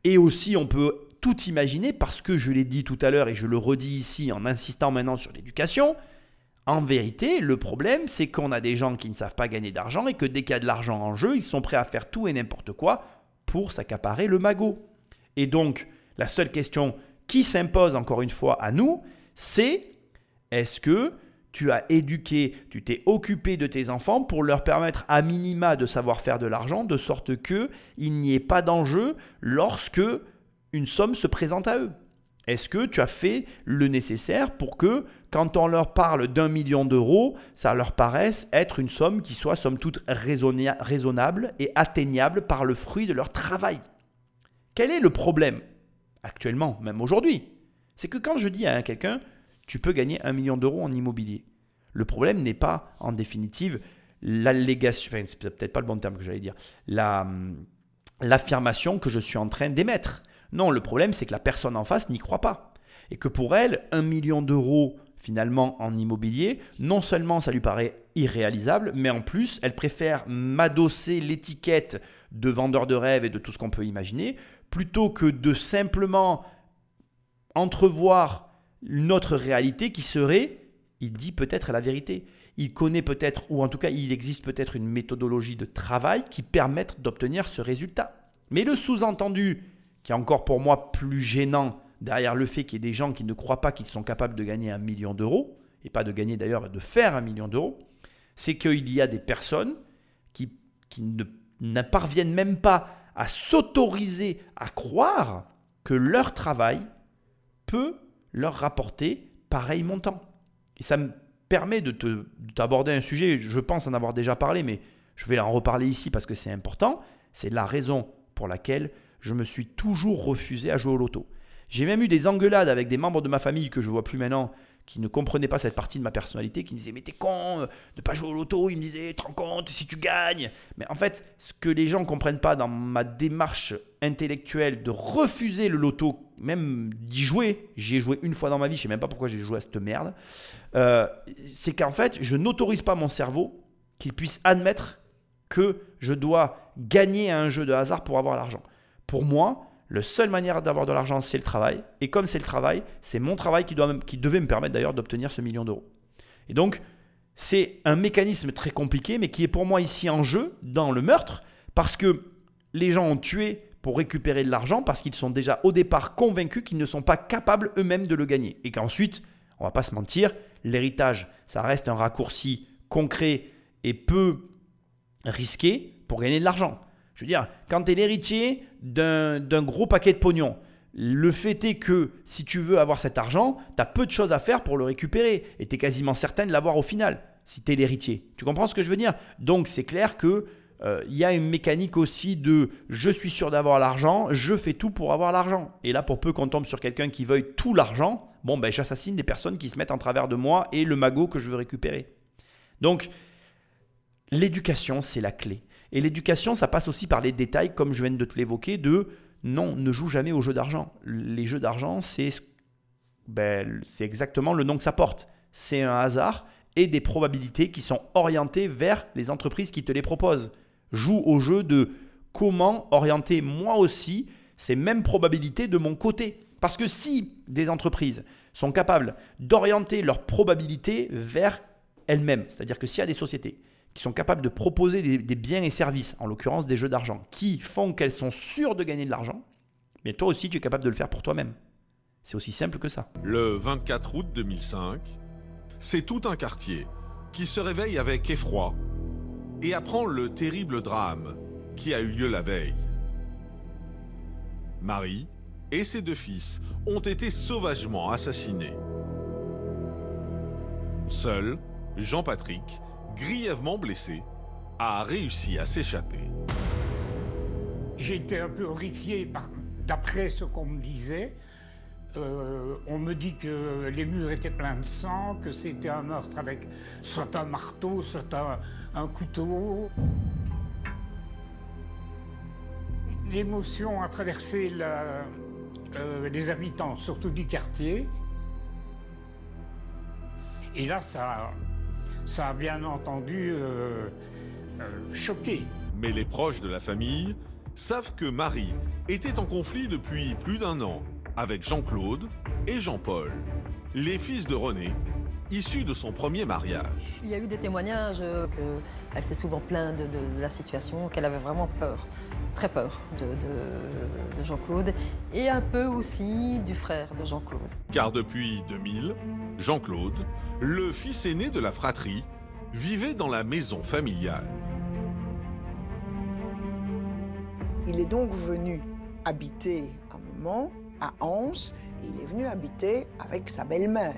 Et aussi, on peut tout imaginer parce que je l'ai dit tout à l'heure et je le redis ici en insistant maintenant sur l'éducation. En vérité, le problème, c'est qu'on a des gens qui ne savent pas gagner d'argent et que dès qu'il y a de l'argent en jeu, ils sont prêts à faire tout et n'importe quoi pour s'accaparer le magot. Et donc, la seule question qui s'impose encore une fois à nous, c'est est-ce que tu as éduqué, tu t'es occupé de tes enfants pour leur permettre à minima de savoir faire de l'argent, de sorte que il n'y ait pas d'enjeu lorsque une somme se présente à eux. Est-ce que tu as fait le nécessaire pour que, quand on leur parle d'un million d'euros, ça leur paraisse être une somme qui soit somme toute raisonnable et atteignable par le fruit de leur travail? Quel est le problème actuellement, même aujourd'hui? C'est que quand je dis à quelqu'un, tu peux gagner un million d'euros en immobilier. Le problème n'est pas, en définitive, l'allégation, enfin, c'est peut-être pas le bon terme que j'allais dire, hum, l'affirmation que je suis en train d'émettre. Non, le problème, c'est que la personne en face n'y croit pas. Et que pour elle, un million d'euros finalement en immobilier, non seulement ça lui paraît irréalisable, mais en plus, elle préfère m'adosser l'étiquette de vendeur de rêve et de tout ce qu'on peut imaginer, plutôt que de simplement entrevoir notre réalité qui serait, il dit peut-être la vérité. Il connaît peut-être, ou en tout cas il existe peut-être une méthodologie de travail qui permette d'obtenir ce résultat. Mais le sous-entendu, qui est encore pour moi plus gênant derrière le fait qu'il y ait des gens qui ne croient pas qu'ils sont capables de gagner un million d'euros, et pas de gagner d'ailleurs, de faire un million d'euros, c'est qu'il y a des personnes qui, qui ne, parviennent même pas à s'autoriser à croire que leur travail peut leur rapporter pareil montant. Et ça me permet de t'aborder un sujet, je pense en avoir déjà parlé, mais je vais en reparler ici parce que c'est important. C'est la raison pour laquelle je me suis toujours refusé à jouer au loto. J'ai même eu des engueulades avec des membres de ma famille que je vois plus maintenant, qui ne comprenaient pas cette partie de ma personnalité, qui me disaient Mais t'es con de pas jouer au loto. Ils me disaient Te compte si tu gagnes. Mais en fait, ce que les gens ne comprennent pas dans ma démarche intellectuelle de refuser le loto, même d'y jouer, j'y ai joué une fois dans ma vie, je sais même pas pourquoi j'ai joué à cette merde, euh, c'est qu'en fait, je n'autorise pas mon cerveau qu'il puisse admettre que je dois gagner à un jeu de hasard pour avoir l'argent. Pour moi, la seule manière d'avoir de l'argent, c'est le travail. Et comme c'est le travail, c'est mon travail qui, doit, qui devait me permettre d'ailleurs d'obtenir ce million d'euros. Et donc, c'est un mécanisme très compliqué, mais qui est pour moi ici en jeu dans le meurtre, parce que les gens ont tué pour récupérer de l'argent, parce qu'ils sont déjà au départ convaincus qu'ils ne sont pas capables eux-mêmes de le gagner. Et qu'ensuite, on va pas se mentir, l'héritage, ça reste un raccourci concret et peu risqué pour gagner de l'argent. Je veux dire, quand tu es l'héritier d'un gros paquet de pognon, le fait est que si tu veux avoir cet argent, tu as peu de choses à faire pour le récupérer et tu es quasiment certain de l'avoir au final, si tu es l'héritier. Tu comprends ce que je veux dire? Donc c'est clair que euh, il y a une mécanique aussi de je suis sûr d'avoir l'argent, je fais tout pour avoir l'argent. Et là, pour peu qu'on tombe sur quelqu'un qui veuille tout l'argent, bon, ben, j'assassine des personnes qui se mettent en travers de moi et le magot que je veux récupérer. Donc, l'éducation, c'est la clé. Et l'éducation, ça passe aussi par les détails, comme je viens de te l'évoquer, de non, ne joue jamais aux jeux d'argent. Les jeux d'argent, c'est ben, exactement le nom que ça porte. C'est un hasard et des probabilités qui sont orientées vers les entreprises qui te les proposent. Joue au jeu de comment orienter moi aussi ces mêmes probabilités de mon côté. Parce que si des entreprises sont capables d'orienter leurs probabilités vers elles-mêmes, c'est-à-dire que s'il y a des sociétés qui sont capables de proposer des, biens et services, en l'occurrence des jeux d'argent, qui font qu'elles sont sûres de gagner de l'argent, mais toi aussi tu es capable de le faire pour toi-même. C'est aussi simple que ça. Le 24 août 2005, c'est tout un quartier qui se réveille avec effroi et apprend le terrible drame qui a eu lieu la veille. Marie et ses deux fils ont été sauvagement assassinés. Seul, Jean-Patrick grièvement blessé, a réussi à s'échapper. J'ai été un peu horrifié d'après ce qu'on me disait. Euh, on me dit que les murs étaient pleins de sang, que c'était un meurtre avec soit un marteau, soit un, couteau. L'émotion a traversé euh, les habitants, surtout du quartier. Et là, ça, ça a bien entendu euh, euh, choqué. Mais les proches de la famille savent que Marie était en conflit depuis plus d'un an avec Jean-Claude et Jean-Paul, les fils de René, issus de son premier mariage. Il y a eu des témoignages euh, qu'elle s'est souvent plainte de, de- de la situation, qu'elle avait vraiment peur, très peur de, de- de Jean-Claude, et un peu aussi du frère de Jean-Claude. Car depuis 2000, Jean-Claude, le fils aîné de la fratrie, vivait dans la maison familiale. Il est donc venu habiter un moment à Anse et il est venu habiter avec sa belle-mère.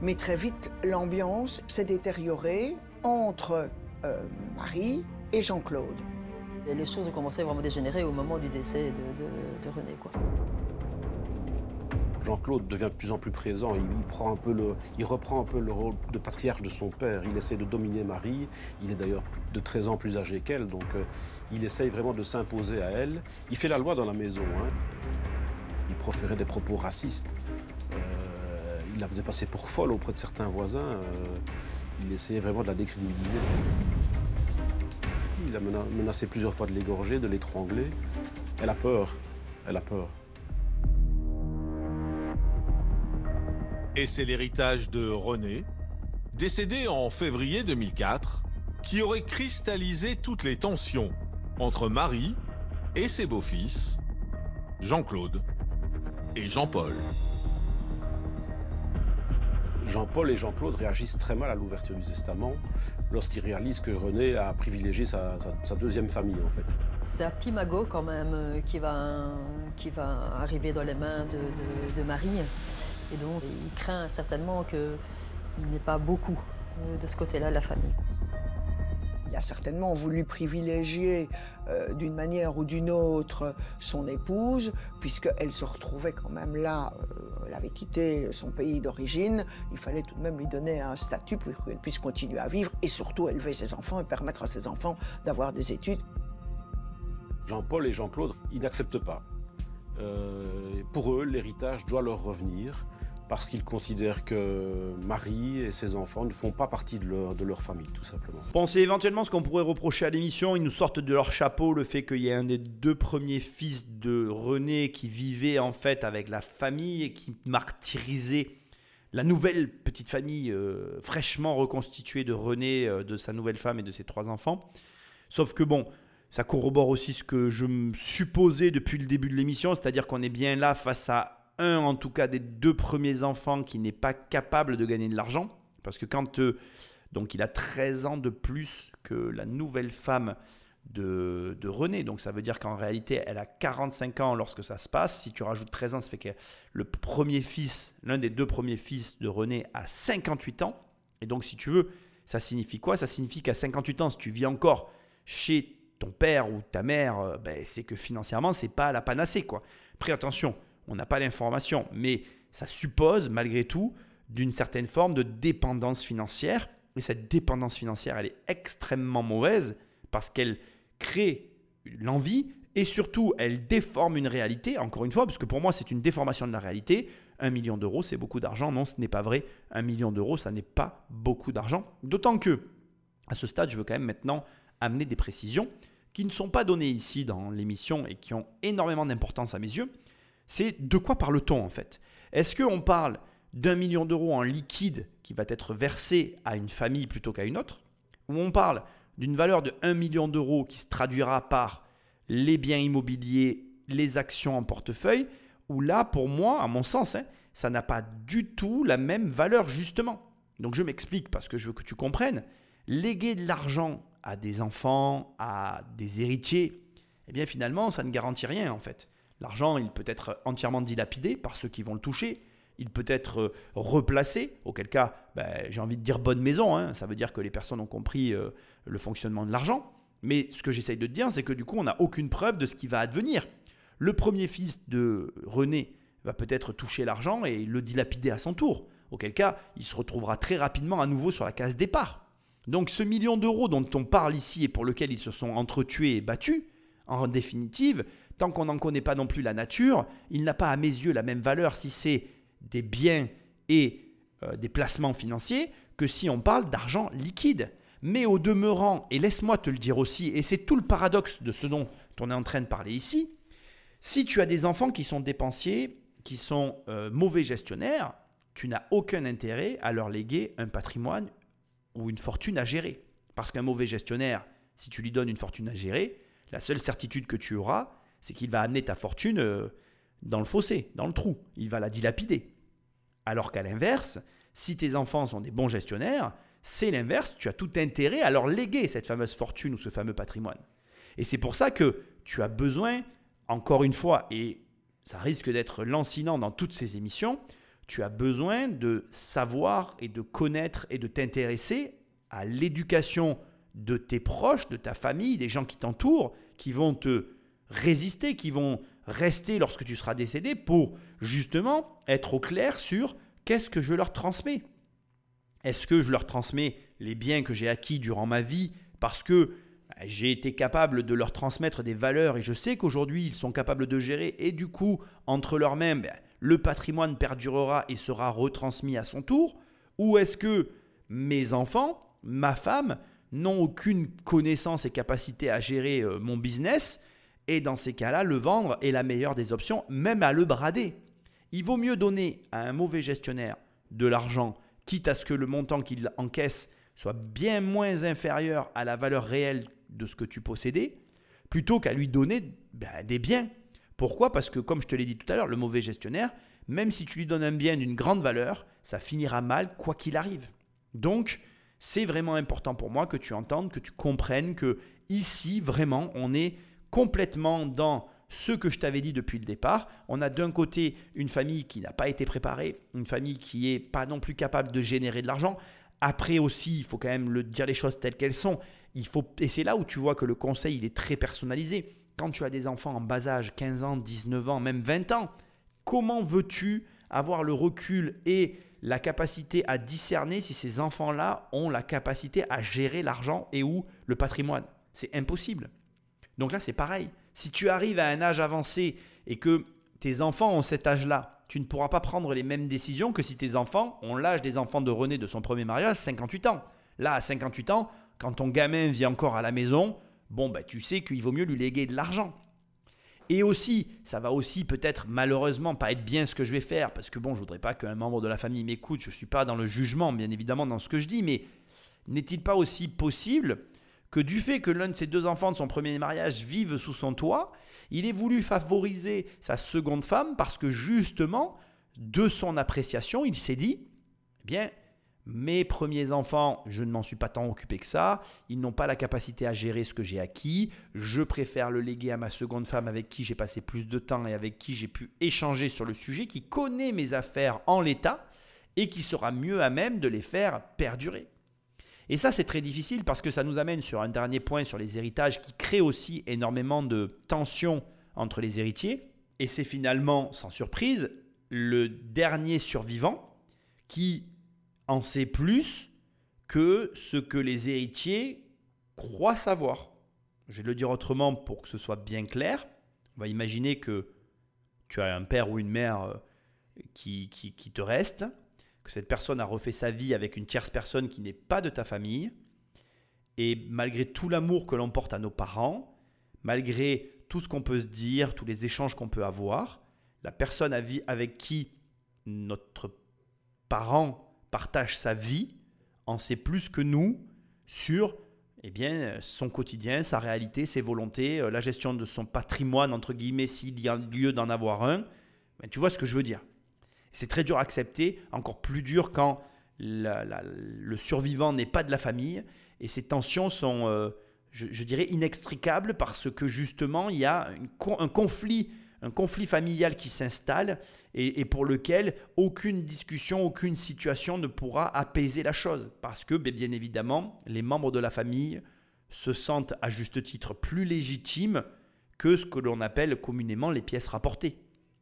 Mais très vite, l'ambiance s'est détériorée entre euh, Marie et Jean-Claude. Et les choses ont commencé vraiment à dégénérer au moment du décès de, de- de René. Quoi. Jean-Claude devient de plus en plus présent. Il, reprend un peu le rôle de patriarche de son père. Il essaie de dominer Marie. Il est d'ailleurs de 13 ans plus âgé qu'elle, donc euh, il essaye vraiment de s'imposer à elle. Il fait la loi dans la maison. hein. Il proférait des propos racistes. Euh, il la faisait passer pour folle auprès de certains voisins. Euh, il essayait vraiment de la décrédibiliser. Il a mena- menacé plusieurs fois de l'égorger, de l'étrangler. Elle a peur. Elle a peur. Et c'est l'héritage de René, décédé en février 2004, qui aurait cristallisé toutes les tensions entre Marie et ses beaux-fils, Jean-Claude et Jean-Paul. Jean-Paul et Jean-Claude réagissent très mal à l'ouverture du testament lorsqu'ils réalisent que René a privilégié sa, sa- sa deuxième famille, en fait. C'est un petit magot quand même euh, qui va, qui va arriver dans les mains de, de- de Marie. Et donc il craint certainement qu'il n'ait pas beaucoup euh, de ce côté-là de la famille. Il a certainement voulu privilégier euh, d'une manière ou d'une autre son épouse, puisqu'elle se retrouvait quand même là, euh, elle avait quitté son pays d'origine, il fallait tout de même lui donner un statut pour qu'elle puisse continuer à vivre et surtout élever ses enfants et permettre à ses enfants d'avoir des études. Jean-Paul et Jean-Claude, ils n'acceptent pas. Euh, pour eux, l'héritage doit leur revenir parce qu'ils considèrent que Marie et ses enfants ne font pas partie de leur, famille, tout simplement. Pensez éventuellement ce qu'on pourrait reprocher à l'émission. Ils nous sortent de leur chapeau le fait qu'il y ait un des deux premiers fils de René qui vivait en fait avec la famille et qui martyrisait la nouvelle petite famille euh, fraîchement reconstituée de René, euh, de sa nouvelle femme et de ses trois enfants. Sauf que bon, ça corrobore aussi ce que je me supposais depuis le début de l'émission, c'est-à-dire qu'on est bien là face à un, en tout cas, des deux premiers enfants qui n'est pas capable de gagner de l'argent. Parce que quand euh, donc il a 13 ans de plus que la nouvelle femme de, de René. Donc ça veut dire qu'en réalité, elle a 45 ans lorsque ça se passe. Si tu rajoutes 13 ans, ça fait que le premier fils, l'un des deux premiers fils de René a 58 ans. Et donc si tu veux, ça signifie quoi? Ça signifie qu'à 58 ans, si tu vis encore chez ton père ou ta mère, euh, ben, c'est que financièrement, c'est pas la panacée. quoi. Après, attention, on n'a pas l'information, mais ça suppose malgré tout d'une certaine forme de dépendance financière. Et cette dépendance financière, elle est extrêmement mauvaise parce qu'elle crée l'envie et surtout, elle déforme une réalité, encore une fois, parce que pour moi, c'est une déformation de la réalité. Un million d'euros, c'est beaucoup d'argent. Non, ce n'est pas vrai. Un million d'euros, ça n'est pas beaucoup d'argent. D'autant que, à ce stade, je veux quand même maintenant amener des précisions qui ne sont pas données ici dans l'émission et qui ont énormément d'importance à mes yeux. C'est de quoi parle-t-on en fait? Est-ce qu'on parle d'un million d'euros en liquide qui va être versé à une famille plutôt qu'à une autre? Ou on parle d'une valeur de 1 million d'euros qui se traduira par les biens immobiliers, les actions en portefeuille, où là, pour moi, à mon sens, hein, ça n'a pas du tout la même valeur justement? Donc je m'explique parce que je veux que tu comprennes. Léguer de l'argent à des enfants, à des héritiers, eh bien finalement, ça ne garantit rien en fait. L'argent, il peut être entièrement dilapidé par ceux qui vont le toucher. Il peut être euh, replacé, auquel cas, ben, j'ai envie de dire bonne maison. hein. Ça veut dire que les personnes ont compris euh, le fonctionnement de l'argent. Mais ce que j'essaye de te dire, c'est que du coup, on n'a aucune preuve de ce qui va advenir. Le premier fils de René va peut-être toucher l'argent et le dilapider à son tour. Auquel cas, il se retrouvera très rapidement à nouveau sur la case départ. Donc ce million d'euros dont on parle ici et pour lequel ils se sont entretués et battus, en définitive, tant qu'on n'en connaît pas non plus la nature, il n'a pas à mes yeux la même valeur si c'est des biens et euh, des placements financiers que si on parle d'argent liquide. Mais au demeurant, et laisse-moi te le dire aussi, et c'est tout le paradoxe de ce dont on est en train de parler ici, si tu as des enfants qui sont dépensiers, qui sont euh, mauvais gestionnaires, tu n'as aucun intérêt à leur léguer un patrimoine ou une fortune à gérer. Parce qu'un mauvais gestionnaire, si tu lui donnes une fortune à gérer, la seule certitude que tu auras, c'est qu'il va amener ta fortune euh, dans le fossé, dans le trou. Il va la dilapider. Alors qu'à l'inverse, si tes enfants sont des bons gestionnaires, c'est l'inverse, tu as tout intérêt à leur léguer cette fameuse fortune ou ce fameux patrimoine. Et c'est pour ça que tu as besoin, encore une fois, et ça risque d'être lancinant dans toutes ces émissions, tu as besoin de savoir et de connaître et de t'intéresser à l'éducation de tes proches, de ta famille, des gens qui t'entourent, qui vont te résister, qui vont rester lorsque tu seras décédé pour justement être au clair sur qu'est-ce que je leur transmets. Est-ce que je leur transmets les biens que j'ai acquis durant ma vie parce que bah, j'ai été capable de leur transmettre des valeurs et je sais qu'aujourd'hui ils sont capables de gérer et du coup entre leurs bah, le patrimoine perdurera et sera retransmis à son tour Ou est-ce que mes enfants, ma femme, n'ont aucune connaissance et capacité à gérer euh, mon business et dans ces cas-là, le vendre est la meilleure des options, même à le brader? Il vaut mieux donner à un mauvais gestionnaire de l'argent, quitte à ce que le montant qu'il encaisse soit bien moins inférieur à la valeur réelle de ce que tu possédais, plutôt qu'à lui donner ben, des biens. Pourquoi? Parce que, comme je te l'ai dit tout à l'heure, le mauvais gestionnaire, même si tu lui donnes un bien d'une grande valeur, ça finira mal quoi qu'il arrive. Donc, c'est vraiment important pour moi que tu entendes, que tu comprennes que ici, vraiment, on est complètement dans ce que je t'avais dit depuis le départ. On a d'un côté une famille qui n'a pas été préparée, une famille qui n'est pas non plus capable de générer de l'argent. Après aussi, il faut quand même le dire les choses telles qu'elles sont. Il faut, et c'est là où tu vois que le conseil il est très personnalisé. Quand tu as des enfants en bas âge, 15 ans, 19 ans, même 20 ans, comment veux-tu avoir le recul et la capacité à discerner si ces enfants-là ont la capacité à gérer l'argent et ou le patrimoine? C'est impossible. Donc là, c'est pareil. Si tu arrives à un âge avancé et que tes enfants ont cet âge-là, tu ne pourras pas prendre les mêmes décisions que si tes enfants ont l'âge des enfants de René de son premier mariage, 58 ans. Là, à 58 ans, quand ton gamin vit encore à la maison, bon, bah, tu sais qu'il vaut mieux lui léguer de l'argent. Et aussi, ça va aussi peut-être malheureusement pas être bien ce que je vais faire, parce que bon, je voudrais pas qu'un membre de la famille m'écoute, je ne suis pas dans le jugement, bien évidemment, dans ce que je dis, mais n'est-il pas aussi possible que du fait que l'un de ses deux enfants de son premier mariage vivent sous son toit, il ait voulu favoriser sa seconde femme parce que justement, de son appréciation, il s'est dit, eh bien, mes premiers enfants, je ne m'en suis pas tant occupé que ça, ils n'ont pas la capacité à gérer ce que j'ai acquis, je préfère le léguer à ma seconde femme avec qui j'ai passé plus de temps et avec qui j'ai pu échanger sur le sujet, qui connaît mes affaires en l'état et qui sera mieux à même de les faire perdurer. Et ça, c'est très difficile parce que ça nous amène sur un dernier point sur les héritages qui crée aussi énormément de tensions entre les héritiers. Et c'est finalement, sans surprise, le dernier survivant qui en sait plus que ce que les héritiers croient savoir. Je vais le dire autrement pour que ce soit bien clair. On va imaginer que tu as un père ou une mère euh, qui, qui, qui te reste que cette personne a refait sa vie avec une tierce personne qui n'est pas de ta famille, et malgré tout l'amour que l'on porte à nos parents, malgré tout ce qu'on peut se dire, tous les échanges qu'on peut avoir, la personne avec qui notre parent partage sa vie en sait plus que nous sur eh bien, son quotidien, sa réalité, ses volontés, euh, la gestion de son patrimoine, entre guillemets, s'il y a lieu d'en avoir un. Ben, tu vois ce que je veux dire c'est très dur à accepter, encore plus dur quand le survivant n'est pas de la famille. Et ces tensions sont, euh, je, dirais, inextricables parce que justement, il y a un conflit un conflit familial qui s'installe et, pour lequel aucune discussion, aucune situation ne pourra apaiser la chose. Parce que, ben, bien évidemment, les membres de la famille se sentent à juste titre plus légitimes que ce que l'on appelle communément les pièces rapportées.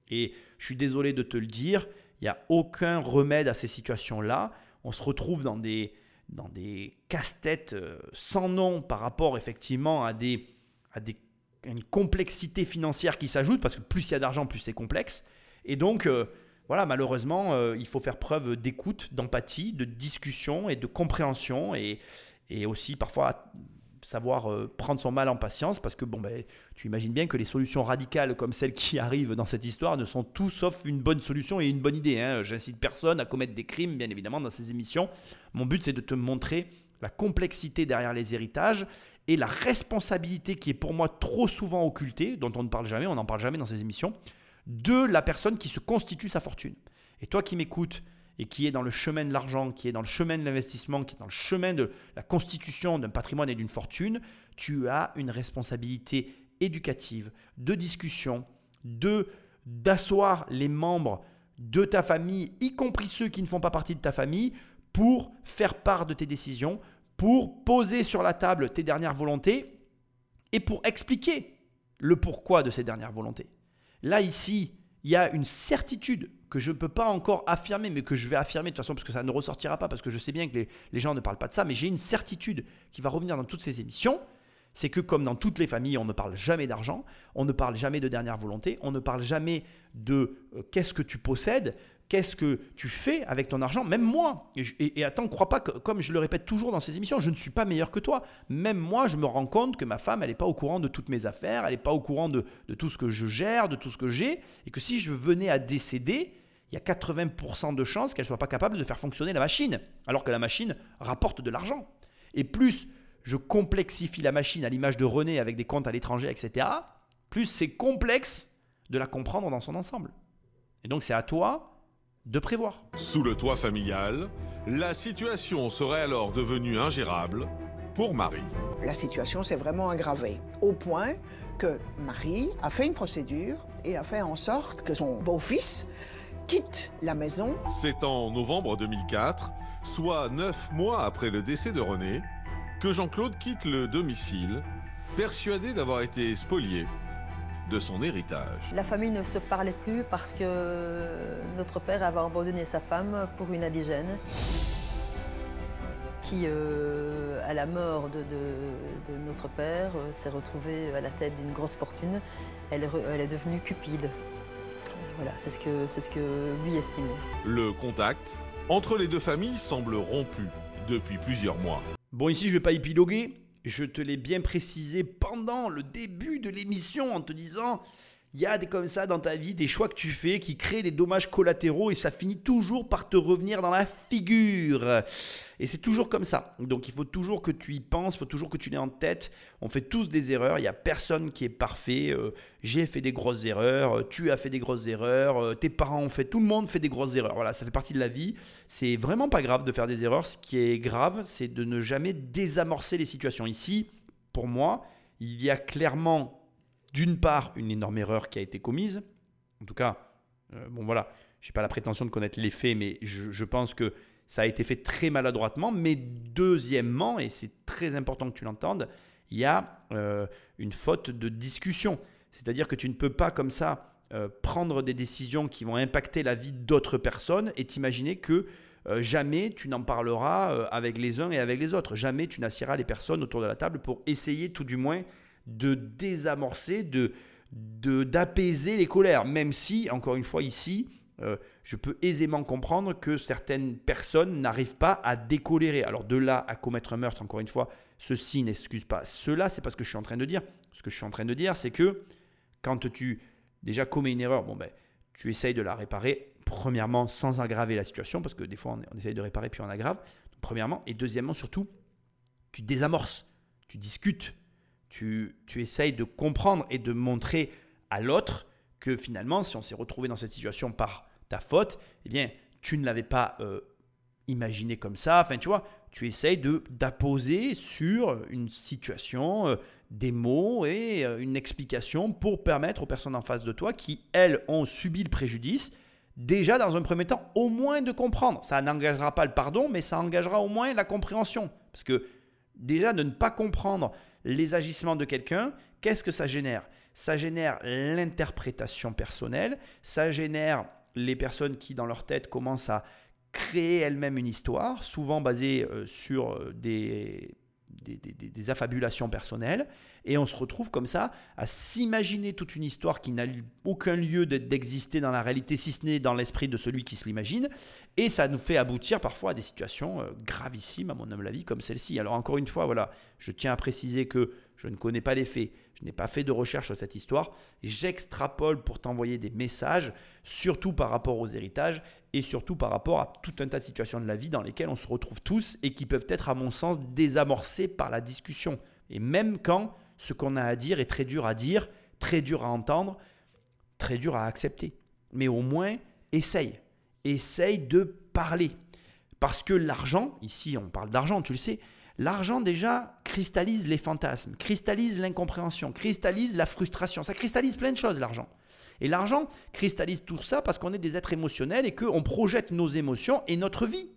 Et je suis désolé de te le dire, il n'y a aucun remède à ces situations-là. On se retrouve dans des, dans des casse-têtes euh, sans nom par rapport effectivement à des, à des une complexité financière qui s'ajoute, parce que plus il y a d'argent, plus c'est complexe. Et donc, euh, voilà, malheureusement, euh, il faut faire preuve d'écoute, d'empathie, de discussion et de compréhension, et, aussi parfois savoir euh, prendre son mal en patience, parce que bon, ben, tu imagines bien que les solutions radicales comme celles qui arrivent dans cette histoire ne sont tout sauf une bonne solution et une bonne idée. Hein. J'incite personne à commettre des crimes, bien évidemment, dans ces émissions. Mon but, c'est de te montrer la complexité derrière les héritages et la responsabilité qui est pour moi trop souvent occultée, dont on ne parle jamais, on n'en parle jamais dans ces émissions, de la personne qui se constitue sa fortune. Et toi qui m'écoutes, et qui est dans le chemin de l'argent, qui est dans le chemin de l'investissement, qui est dans le chemin de la constitution d'un patrimoine et d'une fortune, tu as une responsabilité éducative, de discussion, de d'asseoir les membres de ta famille, y compris ceux qui ne font pas partie de ta famille, pour faire part de tes décisions, pour poser sur la table tes dernières volontés et pour expliquer le pourquoi de ces dernières volontés. Là, ici, il y a une certitude que je ne peux pas encore affirmer, mais que je vais affirmer de toute façon, parce que ça ne ressortira pas, parce que je sais bien que les, gens ne parlent pas de ça, mais j'ai une certitude qui va revenir dans toutes ces émissions, c'est que comme dans toutes les familles, on ne parle jamais d'argent, on ne parle jamais de dernière volonté, on ne parle jamais de euh, qu'est-ce que tu possèdes, qu'est-ce que tu fais avec ton argent Même moi, et, attends, ne crois pas que, comme je le répète toujours dans ces émissions, je ne suis pas meilleur que toi. Même moi, je me rends compte que ma femme, elle n'est pas au courant de toutes mes affaires, elle n'est pas au courant de, tout ce que je gère, de tout ce que j'ai, et que si je venais à décéder, il y a 80% de chances qu'elle ne soit pas capable de faire fonctionner la machine, alors que la machine rapporte de l'argent. Et plus je complexifie la machine à l'image de René avec des comptes à l'étranger, etc., plus c'est complexe de la comprendre dans son ensemble. Et donc c'est à toi de prévoir. Sous le toit familial, la situation serait alors devenue ingérable pour Marie. La situation s'est vraiment aggravée, au point que Marie a fait une procédure et a fait en sorte que son beau-fils quitte la maison. C'est en novembre 2004, soit neuf mois après le décès de René, que Jean-Claude quitte le domicile, persuadé d'avoir été spolié de son héritage. La famille ne se parlait plus parce que notre père avait abandonné sa femme pour une indigène qui, euh, à la mort de, notre père, euh, s'est retrouvée à la tête d'une grosse fortune. Elle est, devenue cupide. Voilà, c'est ce, que, c'est ce que lui estimait. Le contact entre les deux familles semble rompu depuis plusieurs mois. Bon, ici, je vais pas épiloguer, je te l'ai bien précisé pendant le début de l'émission en te disant il y a des comme ça dans ta vie, des choix que tu fais qui créent des dommages collatéraux et ça finit toujours par te revenir dans la figure. Et c'est toujours comme ça. Donc il faut toujours que tu y penses, il faut toujours que tu l'aies en tête. On fait tous des erreurs, il n'y a personne qui est parfait. Euh, j'ai fait des grosses erreurs, euh, tu as fait des grosses erreurs, euh, tes parents ont fait, tout le monde fait des grosses erreurs. Voilà, ça fait partie de la vie. C'est vraiment pas grave de faire des erreurs. Ce qui est grave, c'est de ne jamais désamorcer les situations. Ici, pour moi, il y a clairement d'une part, une énorme erreur qui a été commise. En tout cas, euh, bon voilà, je n'ai pas la prétention de connaître les faits, mais je, pense que ça a été fait très maladroitement. Mais deuxièmement, et c'est très important que tu l'entendes, il y a euh, une faute de discussion. C'est-à-dire que tu ne peux pas comme ça euh, prendre des décisions qui vont impacter la vie d'autres personnes et t'imaginer que jamais tu n'en parleras avec les uns et avec les autres. Jamais tu n'assieras les personnes autour de la table pour essayer tout du moins de désamorcer, de d'apaiser les colères, même si, encore une fois, ici, euh, je peux aisément comprendre que certaines personnes n'arrivent pas à décolérer. Alors de là à commettre un meurtre, encore une fois, ceci n'excuse pas cela, c'est pas ce que je suis en train de dire. Ce que je suis en train de dire, c'est que quand tu déjà commets une erreur, bon ben, tu essayes de la réparer, premièrement, sans aggraver la situation, parce que des fois, on, on essaye de réparer puis on aggrave. premièrement, et deuxièmement, surtout, tu désamorces, tu discutes, tu, essayes de comprendre et de montrer à l'autre que finalement, si on s'est retrouvé dans cette situation par ta faute, eh bien, tu ne l'avais pas euh, imaginé comme ça. Enfin, tu vois, tu essayes d'apposer sur une situation euh, des mots et euh, une explication pour permettre aux personnes en face de toi qui, elles, ont subi le préjudice, déjà dans un premier temps, au moins de comprendre. Ça n'engagera pas le pardon, mais ça engagera au moins la compréhension. Parce que déjà, de ne pas comprendre les agissements de quelqu'un, qu'est-ce que ça génère? Ça génère l'interprétation personnelle, ça génère les personnes qui, dans leur tête, commencent à créer elles-mêmes une histoire, souvent basée euh, sur euh, des, des, affabulations personnelles, et on se retrouve comme ça à s'imaginer toute une histoire qui n'a aucun lieu d'exister dans la réalité, si ce n'est dans l'esprit de celui qui se l'imagine, et ça nous fait aboutir parfois à des situations euh, gravissimes, à mon humble avis, comme celle-ci. Alors encore une fois, voilà, je tiens à préciser que je ne connais pas les faits, je n'ai pas fait de recherche sur cette histoire, j'extrapole pour t'envoyer des messages, surtout par rapport aux héritages, et surtout par rapport à tout un tas de situations de la vie dans lesquelles on se retrouve tous et qui peuvent être, à mon sens, désamorcées par la discussion. Et même quand ce qu'on a à dire est très dur à dire, très dur à entendre, très dur à accepter. Mais au moins, essaye. Essaye de parler. Parce que l'argent, ici on parle d'argent, tu le sais, l'argent déjà cristallise les fantasmes, cristallise l'incompréhension, cristallise la frustration. Ça cristallise plein de choses, l'argent. Et l'argent cristallise tout ça parce qu'on est des êtres émotionnels et qu'on projette nos émotions et notre vie.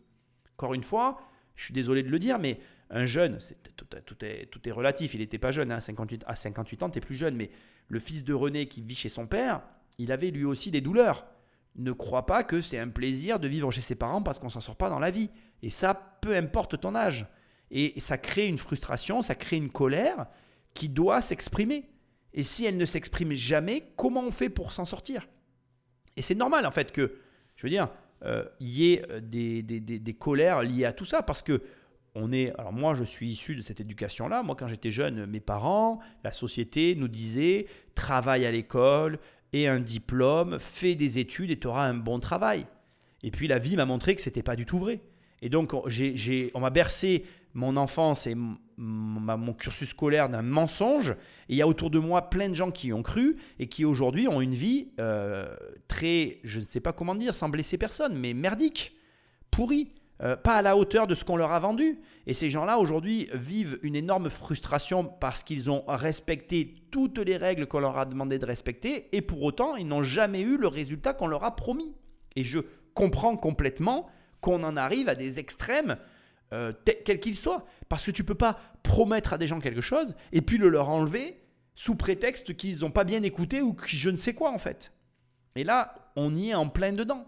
Encore une fois, je suis désolé de le dire, mais un jeune, tout, est, tout, est, relatif, il n'était pas jeune, hein, 58, à 58 ans, tu es plus jeune, mais le fils de René qui vit chez son père, il avait lui aussi des douleurs. Ne crois pas que c'est un plaisir de vivre chez ses parents parce qu'on s'en sort pas dans la vie. Et ça, peu importe ton âge. Et ça crée une frustration, ça crée une colère qui doit s'exprimer. Et si elle ne s'exprime jamais, comment on fait pour s'en sortir? Et c'est normal en fait que, je veux dire, euh, il y ait euh, des, des, colères liées à tout ça parce que on est. Alors moi, je suis issu de cette éducation-là. Moi, quand j'étais jeune, mes parents, la société nous disaient travaille à l'école et un diplôme, fais des études et tu auras un bon travail. Et puis la vie m'a montré que c'était pas du tout vrai. Et donc, j'ai, on m'a bercé mon enfance et mon cursus scolaire d'un mensonge. Et il y a autour de moi plein de gens qui y ont cru et qui aujourd'hui ont une vie euh, très, je ne sais pas comment dire, sans blesser personne, mais merdique, pourrie. Euh, pas à la hauteur de ce qu'on leur a vendu. Et ces gens-là, aujourd'hui, vivent une énorme frustration parce qu'ils ont respecté toutes les règles qu'on leur a demandé de respecter, et pour autant, ils n'ont jamais eu le résultat qu'on leur a promis. Et je comprends complètement qu'on en arrive à des extrêmes euh, quel qu'il soit. Parce que tu peux pas promettre à des gens quelque chose et puis le leur enlever sous prétexte qu'ils n'ont pas bien écouté ou que je ne sais quoi en fait. Et là, on y est en plein dedans.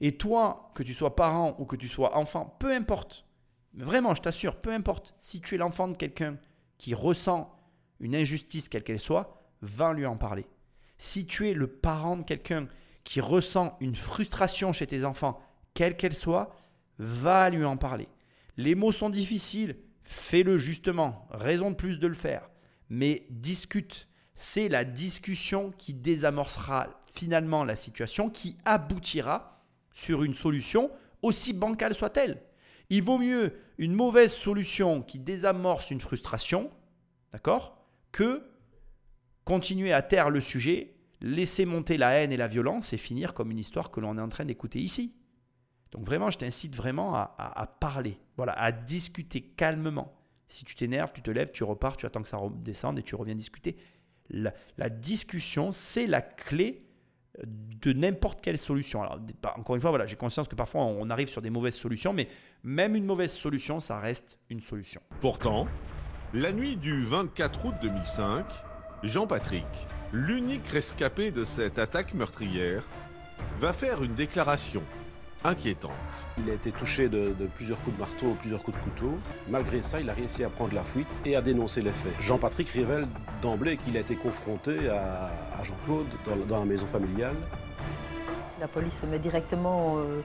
Et toi, que tu sois parent ou que tu sois enfant, peu importe. Vraiment, je t'assure, peu importe. Si tu es l'enfant de quelqu'un qui ressent une injustice quelle qu'elle soit, va lui en parler. Si tu es le parent de quelqu'un qui ressent une frustration chez tes enfants, quelle qu'elle soit, va lui en parler. Les mots sont difficiles, fais-le justement, raison de plus de le faire. Mais discute, c'est la discussion qui désamorcera finalement la situation, qui aboutira sur une solution, aussi bancale soit-elle. Il vaut mieux une mauvaise solution qui désamorce une frustration, d'accord, que continuer à taire le sujet, laisser monter la haine et la violence et finir comme une histoire que l'on est en train d'écouter ici. Donc vraiment, je t'incite vraiment à, parler, voilà, à discuter calmement. Si tu t'énerves, tu te lèves, tu repars, tu attends que ça redescende et tu reviens discuter. La, discussion, c'est la clé de n'importe quelle solution. Alors, encore une fois, j'ai conscience que parfois on arrive sur des mauvaises solutions, mais même une mauvaise solution, ça reste une solution. Pourtant, la nuit du 24 août 2005, Jean-Patrick, l'unique rescapé de cette attaque meurtrière, va faire une déclaration inquiétante. Il a été touché de, plusieurs coups de marteau, plusieurs coups de couteau. Malgré ça, il a réussi à prendre la fuite et à dénoncer les faits. Jean-Patrick révèle d'emblée qu'il a été confronté à, Jean-Claude dans, la maison familiale. La police se met directement euh,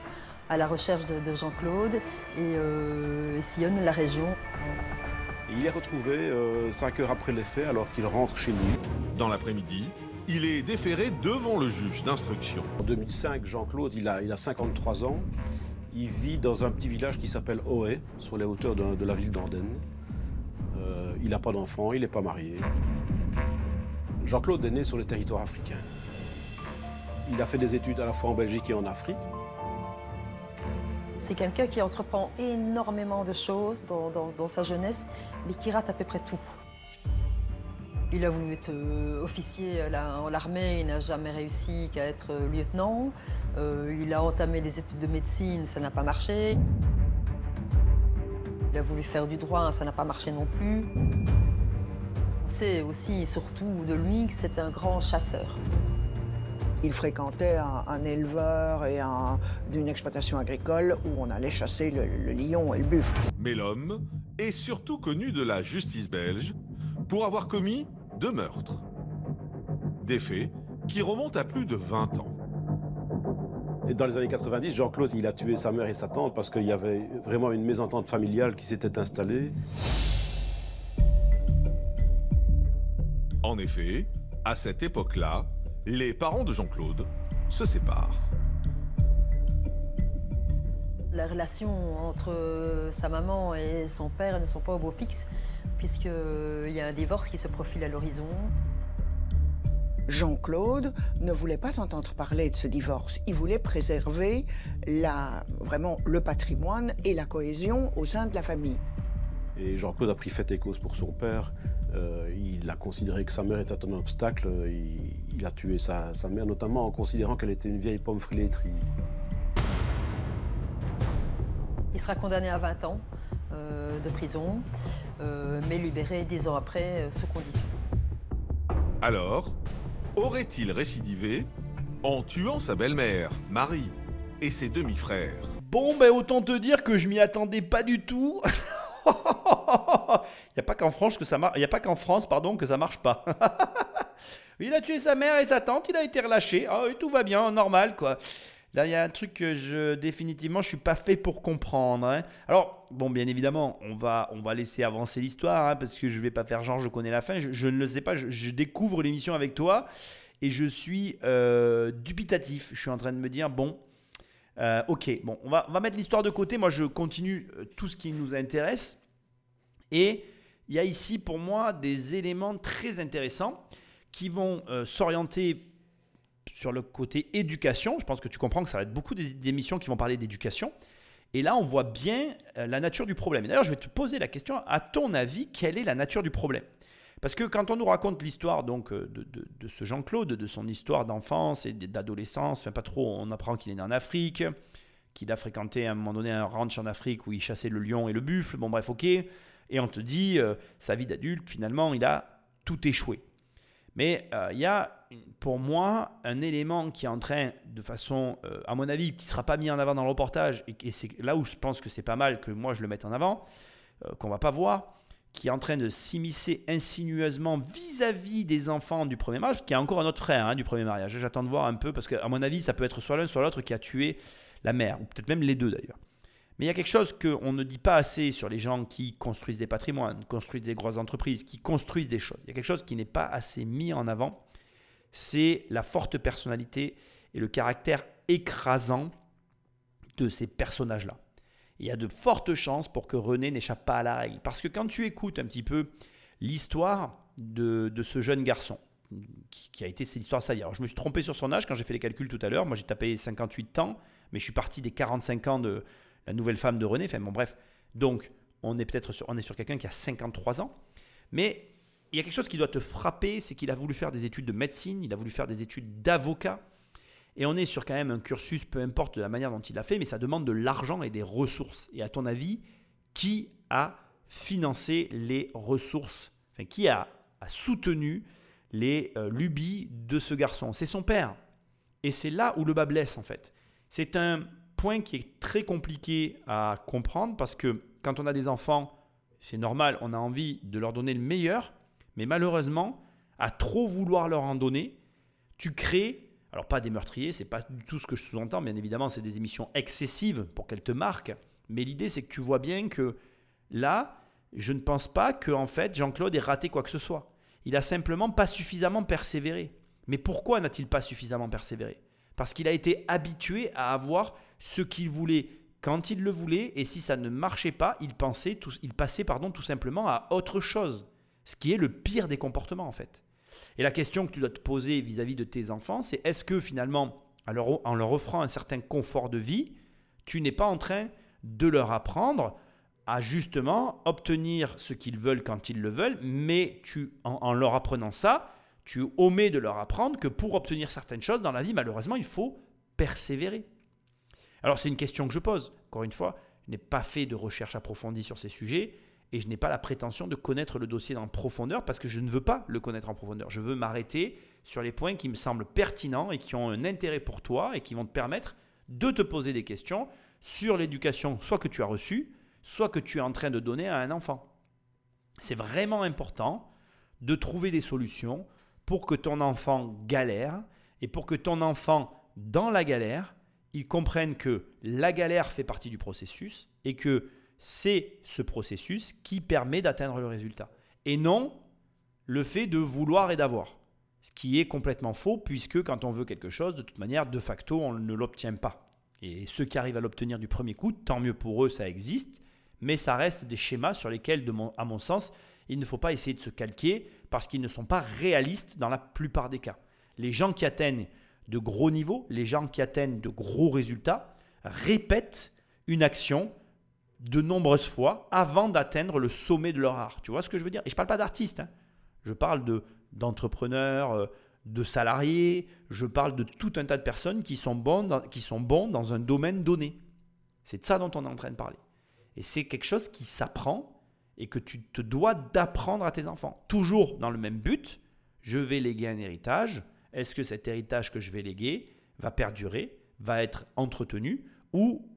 à la recherche de, Jean-Claude euh, et, sillonne la région. il est retrouvé euh, cinq heures après les faits alors qu'il rentre chez lui. Dans l'après-midi, il est déféré devant le juge d'instruction. En 2005, Jean-Claude, il a, il a 53 ans. Il vit dans un petit village qui s'appelle Oé, sur les hauteurs de, la ville d'Andenne. Euh, il n'a pas d'enfant, il n'est pas marié. Jean-Claude est né sur le territoire africain. Il a fait des études à la fois en Belgique et en Afrique. C'est quelqu'un qui entreprend énormément de choses dans, dans sa jeunesse, mais qui rate à peu près tout. Il a voulu être euh, officier en l'armée, il n'a jamais réussi qu'à être euh, lieutenant. Euh, il a entamé des études de médecine, ça n'a pas marché. Il a voulu faire du droit, ça n'a pas marché non plus. On sait aussi, surtout de lui, que c'est un grand chasseur. Il fréquentait un, éleveur et d'une exploitation agricole où on allait chasser le, le lion et le buffle. Mais l'homme est surtout connu de la justice belge pour avoir commis deux meurtres. Des faits qui remontent à plus de 20 ans. Et dans les années 90, Jean-Claude, il a tué sa mère et sa tante parce qu'il y avait vraiment une mésentente familiale qui s'était installée. En effet, à cette époque-là, les parents de Jean-Claude se séparent. La relation entre sa maman et son père ne sont pas au beau fixe, puisqu'il y a un divorce qui se profile à l'horizon. Jean-Claude ne voulait pas entendre parler de ce divorce. Il voulait préserver la, vraiment le patrimoine et la cohésion au sein de la famille. Et Jean-Claude a pris fait et cause pour son père. Euh, il a considéré que sa mère était un obstacle. Il, a tué sa, mère, notamment en considérant qu'elle était une vieille pomme flétrie. Sera condamné à 20 ans euh, de prison, euh, mais libéré 10 ans après, sous condition. Alors, aurait-il récidivé en tuant sa belle-mère, Marie, et ses demi-frères? Bon, ben autant te dire que je m'y attendais pas du tout. Il n'y a pas qu'en France que ça marche. Il a pas qu'en France, pardon, que ça marche pas. il a tué sa mère et sa tante. Il a été relâché. Oh, et tout va bien, normal quoi. Là, il y a un truc que je définitivement je suis pas fait pour comprendre. Hein. Alors, bon, bien évidemment, on va on va laisser avancer l'histoire hein, parce que je vais pas faire genre je connais la fin. Je, ne le sais pas. Je, découvre l'émission avec toi et je suis euh, dubitatif. Je suis en train de me dire bon, euh, ok, bon, on va on va mettre l'histoire de côté. Moi, je continue euh, tout ce qui nous intéresse et il y a ici pour moi des éléments très intéressants qui vont s'orienter sur le côté éducation, je pense que tu comprends que ça va être beaucoup d'émissions qui vont parler d'éducation. Et là, on voit bien euh, la nature du problème. D'ailleurs, je vais te poser la question, à ton avis, quelle est la nature du problème? Parce que quand on nous raconte l'histoire donc euh, de, ce Jean-Claude, de son histoire d'enfance et d'adolescence, enfin pas trop, on apprend qu'il est né en Afrique, qu'il a fréquenté à un moment donné un ranch en Afrique où il chassait le lion et le buffle, bon bref, ok. Et on te dit, euh, sa vie d'adulte, finalement, il a tout échoué. Mais il y a pour moi, un élément qui est en train, de façon, euh, à mon avis, qui ne sera pas mis en avant dans le reportage, et, c'est là où je pense que c'est pas mal que moi je le mette en avant, euh, qu'on va pas voir, qui est en train de s'immiscer insinueusement vis-à-vis des enfants du premier mariage, qui est encore un autre frère hein, du premier mariage. J'attends de voir un peu, parce qu'à mon avis, ça peut être soit l'un, soit l'autre qui a tué la mère, ou peut-être même les deux d'ailleurs. Mais il y a quelque chose qu'on ne dit pas assez sur les gens qui construisent des patrimoines, construisent des grosses entreprises, qui construisent des choses. Il y a quelque chose qui n'est pas assez mis en avant c'est la forte personnalité et le caractère écrasant de ces personnages-là. Il y a de fortes chances pour que René n'échappe pas à la règle. Parce que quand tu écoutes un petit peu l'histoire de, ce jeune garçon, qui, a été cette histoire de sa vie. Je me suis trompé sur son âge quand j'ai fait les calculs tout à l'heure. Moi j'ai tapé 58 ans, mais je suis parti des 45 ans de la nouvelle femme de René. Enfin bon bref, donc on est peut-être sur, sur quelqu'un qui a 53 ans. Mais il y a quelque chose qui doit te frapper, c'est qu'il a voulu faire des études de médecine, il a voulu faire des études d'avocat. Et on est sur quand même un cursus, peu importe la manière dont il l'a fait, mais ça demande de l'argent et des ressources. Et à ton avis, qui a financé les ressources? Enfin, qui a, soutenu les euh, lubies de ce garçon? C'est son père. Et c'est là où le bas blesse en fait. C'est un point qui est très compliqué à comprendre parce que quand on a des enfants, c'est normal, on a envie de leur donner le meilleur, mais malheureusement, à trop vouloir leur en donner, tu crées, alors pas des meurtriers, c'est pas du tout ce que je sous-entends, bien évidemment, c'est des émissions excessives pour qu'elles te marquent. Mais l'idée, c'est que tu vois bien que là, je ne pense pas que en fait Jean-Claude ait raté quoi que ce soit. Il a simplement pas suffisamment persévéré. Mais pourquoi n'a-t-il pas suffisamment persévéré? Parce qu'il a été habitué à avoir ce qu'il voulait quand il le voulait, et si ça ne marchait pas, il, pensait tout, il passait pardon, tout simplement à autre chose. Ce qui est le pire des comportements en fait. Et la question que tu dois te poser vis-à-vis de tes enfants, c'est est-ce que finalement, en leur offrant un certain confort de vie, tu n'es pas en train de leur apprendre à justement obtenir ce qu'ils veulent quand ils le veulent, mais tu, en, leur apprenant ça, tu omets de leur apprendre que pour obtenir certaines choses dans la vie, malheureusement, il faut persévérer. Alors c'est une question que je pose. Encore une fois, je n'ai pas fait de recherche approfondie sur ces sujets. et je n'ai pas la prétention de connaître le dossier en profondeur parce que je ne veux pas le connaître en profondeur. Je veux m'arrêter sur les points qui me semblent pertinents et qui ont un intérêt pour toi et qui vont te permettre de te poser des questions sur l'éducation, soit que tu as reçue, soit que tu es en train de donner à un enfant. C'est vraiment important de trouver des solutions pour que ton enfant galère et pour que ton enfant, dans la galère, il comprenne que la galère fait partie du processus et que c'est ce processus qui permet d'atteindre le résultat. Et non le fait de vouloir et d'avoir. Ce qui est complètement faux, puisque quand on veut quelque chose, de toute manière, de facto, on ne l'obtient pas. Et ceux qui arrivent à l'obtenir du premier coup, tant mieux pour eux, ça existe, mais ça reste des schémas sur lesquels, à mon sens, il ne faut pas essayer de se calquer, parce qu'ils ne sont pas réalistes dans la plupart des cas. Les gens qui atteignent de gros niveaux, les gens qui atteignent de gros résultats, répètent une action de nombreuses fois avant d'atteindre le sommet de leur art. Tu vois ce que je veux dire? Et je ne parle pas d'artistes, hein. je parle de, d'entrepreneurs, euh, de salariés, je parle de tout un tas de personnes qui sont, bons dans, qui sont bons dans un domaine donné. C'est de ça dont on est en train de parler. Et c'est quelque chose qui s'apprend et que tu te dois d'apprendre à tes enfants. Toujours dans le même but, je vais léguer un héritage. Est-ce que cet héritage que je vais léguer va perdurer, va être entretenu ou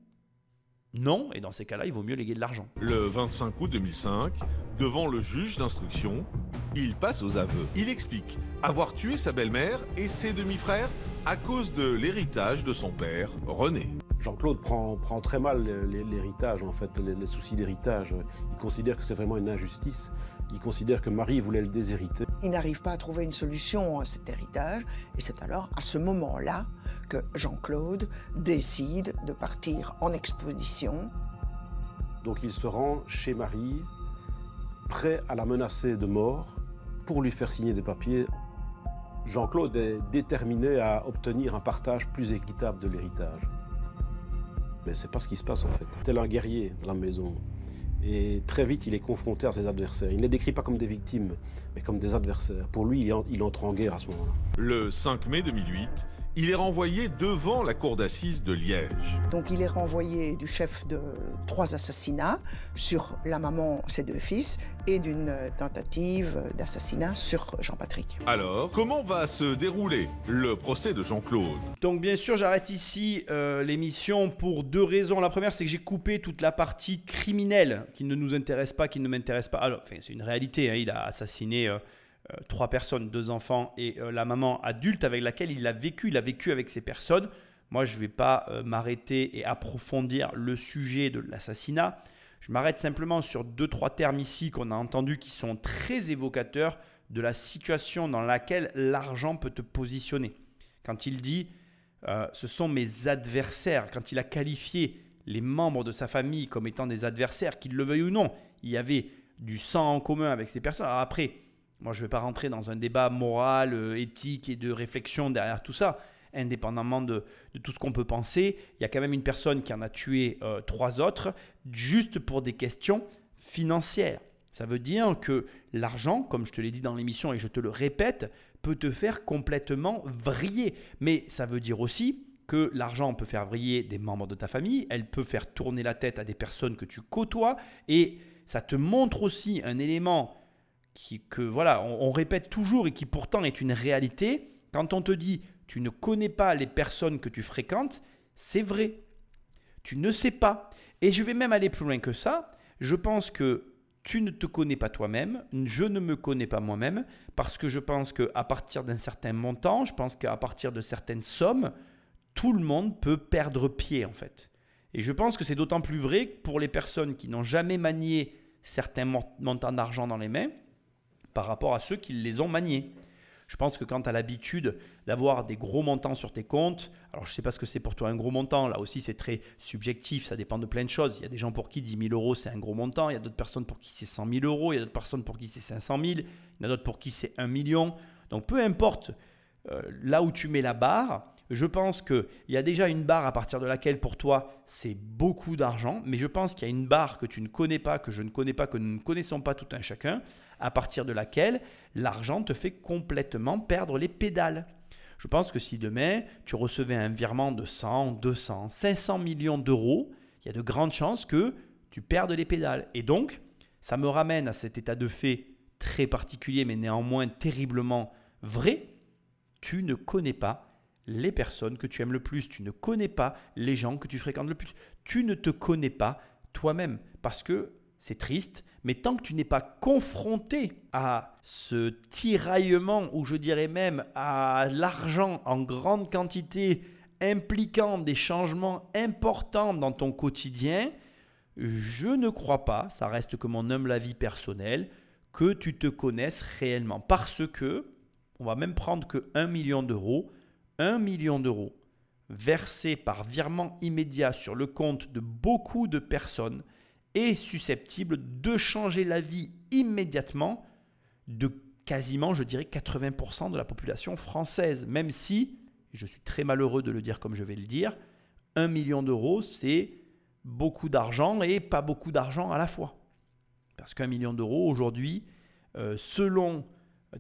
non, et dans ces cas-là, il vaut mieux léguer de l'argent. Le 25 août 2005, devant le juge d'instruction, il passe aux aveux. Il explique avoir tué sa belle-mère et ses demi-frères à cause de l'héritage de son père, René. Jean-Claude prend, prend, très mal l'héritage, en fait, les, soucis d'héritage. Il considère que c'est vraiment une injustice. Il considère que Marie voulait le déshériter. Il n'arrive pas à trouver une solution à cet héritage, et c'est alors à ce moment-là que Jean-Claude décide de partir en expédition. Donc il se rend chez Marie, prêt à la menacer de mort pour lui faire signer des papiers. Jean-Claude est déterminé à obtenir un partage plus équitable de l'héritage. Mais c'est pas ce qui se passe en fait. Tel un guerrier dans la maison. Et très vite, il est confronté à ses adversaires. Il ne les décrit pas comme des victimes, mais comme des adversaires. Pour lui, il entre en guerre à ce moment-là. Le 5 mai 2008, il est renvoyé devant la cour d'assises de Liège. Donc il est renvoyé du chef de trois assassinats sur la maman, ses deux fils, et d'une tentative d'assassinat sur Jean-Patrick. Alors, comment va se dérouler le procès de Jean-Claude? Donc bien sûr, j'arrête ici euh, l'émission pour deux raisons. La première, c'est que j'ai coupé toute la partie criminelle qui ne nous intéresse pas, qui ne m'intéresse pas. Alors, enfin, c'est une réalité, hein. il a assassiné... Euh, euh, trois personnes, deux enfants et euh, la maman adulte avec laquelle il a vécu. Il a vécu avec ces personnes. Moi, je ne vais pas euh, m'arrêter et approfondir le sujet de l'assassinat. Je m'arrête simplement sur deux, trois termes ici qu'on a entendus qui sont très évocateurs de la situation dans laquelle l'argent peut te positionner. Quand il dit ce sont mes adversaires, quand il a qualifié les membres de sa famille comme étant des adversaires, qu'ils le veuillent ou non, il y avait du sang en commun avec ces personnes. Alors après, moi, je ne vais pas rentrer dans un débat moral, euh, éthique et de réflexion derrière tout ça. Indépendamment de, tout ce qu'on peut penser, il y a quand même une personne qui en a tué euh, trois autres juste pour des questions financières. Ça veut dire que l'argent, comme je te l'ai dit dans l'émission et je te le répète, peut te faire complètement vriller. Mais ça veut dire aussi que l'argent peut faire vriller des membres de ta famille, elle peut faire tourner la tête à des personnes que tu côtoies, et ça te montre aussi un élément que voilà, on, répète toujours et qui pourtant est une réalité. Quand on te dit tu ne connais pas les personnes que tu fréquentes, c'est vrai. Tu ne sais pas. Et je vais même aller plus loin que ça. Je pense que tu ne te connais pas toi-même, je ne me connais pas moi-même, parce que je pense qu'à partir d'un certain montant, je pense qu'à partir de certaines sommes, tout le monde peut perdre pied en fait. Et je pense que c'est d'autant plus vrai pour les personnes qui n'ont jamais manié certains montants d'argent dans les mains, par rapport à ceux qui les ont maniés. Je pense que quand tu as l'habitude d'avoir des gros montants sur tes comptes, alors je ne sais pas ce que c'est pour toi un gros montant, là aussi c'est très subjectif, ça dépend de plein de choses. Il y a des gens pour qui 10 000 euros c'est un gros montant, il y a d'autres personnes pour qui c'est 100 000 euros, il y a d'autres personnes pour qui c'est 500 000, il y en a d'autres pour qui c'est 1 million. Donc peu importe euh, là où tu mets la barre, je pense qu'il y a déjà une barre à partir de laquelle pour toi c'est beaucoup d'argent, mais je pense qu'il y a une barre que tu ne connais pas, que je ne connais pas, que nous ne connaissons pas tout un chacun, à partir de laquelle l'argent te fait complètement perdre les pédales. Je pense que si demain tu recevais un virement de 100, 200, 500 millions d'euros, il y a de grandes chances que tu perdes les pédales. Et donc, Ça me ramène à cet état de fait très particulier, mais néanmoins terriblement vrai. Tu ne connais pas les personnes que tu aimes le plus, tu ne connais pas les gens que tu fréquentes le plus, tu ne te connais pas toi-même parce que c'est triste, mais tant que tu n'es pas confronté à ce tiraillement, ou je dirais même à l'argent en grande quantité impliquant des changements importants dans ton quotidien, je ne crois pas, ça reste que mon humble avis personnel, que tu te connaisses réellement. Parce que, on va même prendre que 1 million d'euros, 1 million d'euros versés par virement immédiat sur le compte de beaucoup de personnes, est susceptible de changer la vie immédiatement de quasiment, je dirais, 80% de la population française. Même si, je suis très malheureux de le dire comme je vais le dire, un million d'euros, c'est beaucoup d'argent et pas beaucoup d'argent à la fois. Parce qu'un million d'euros, aujourd'hui, euh, selon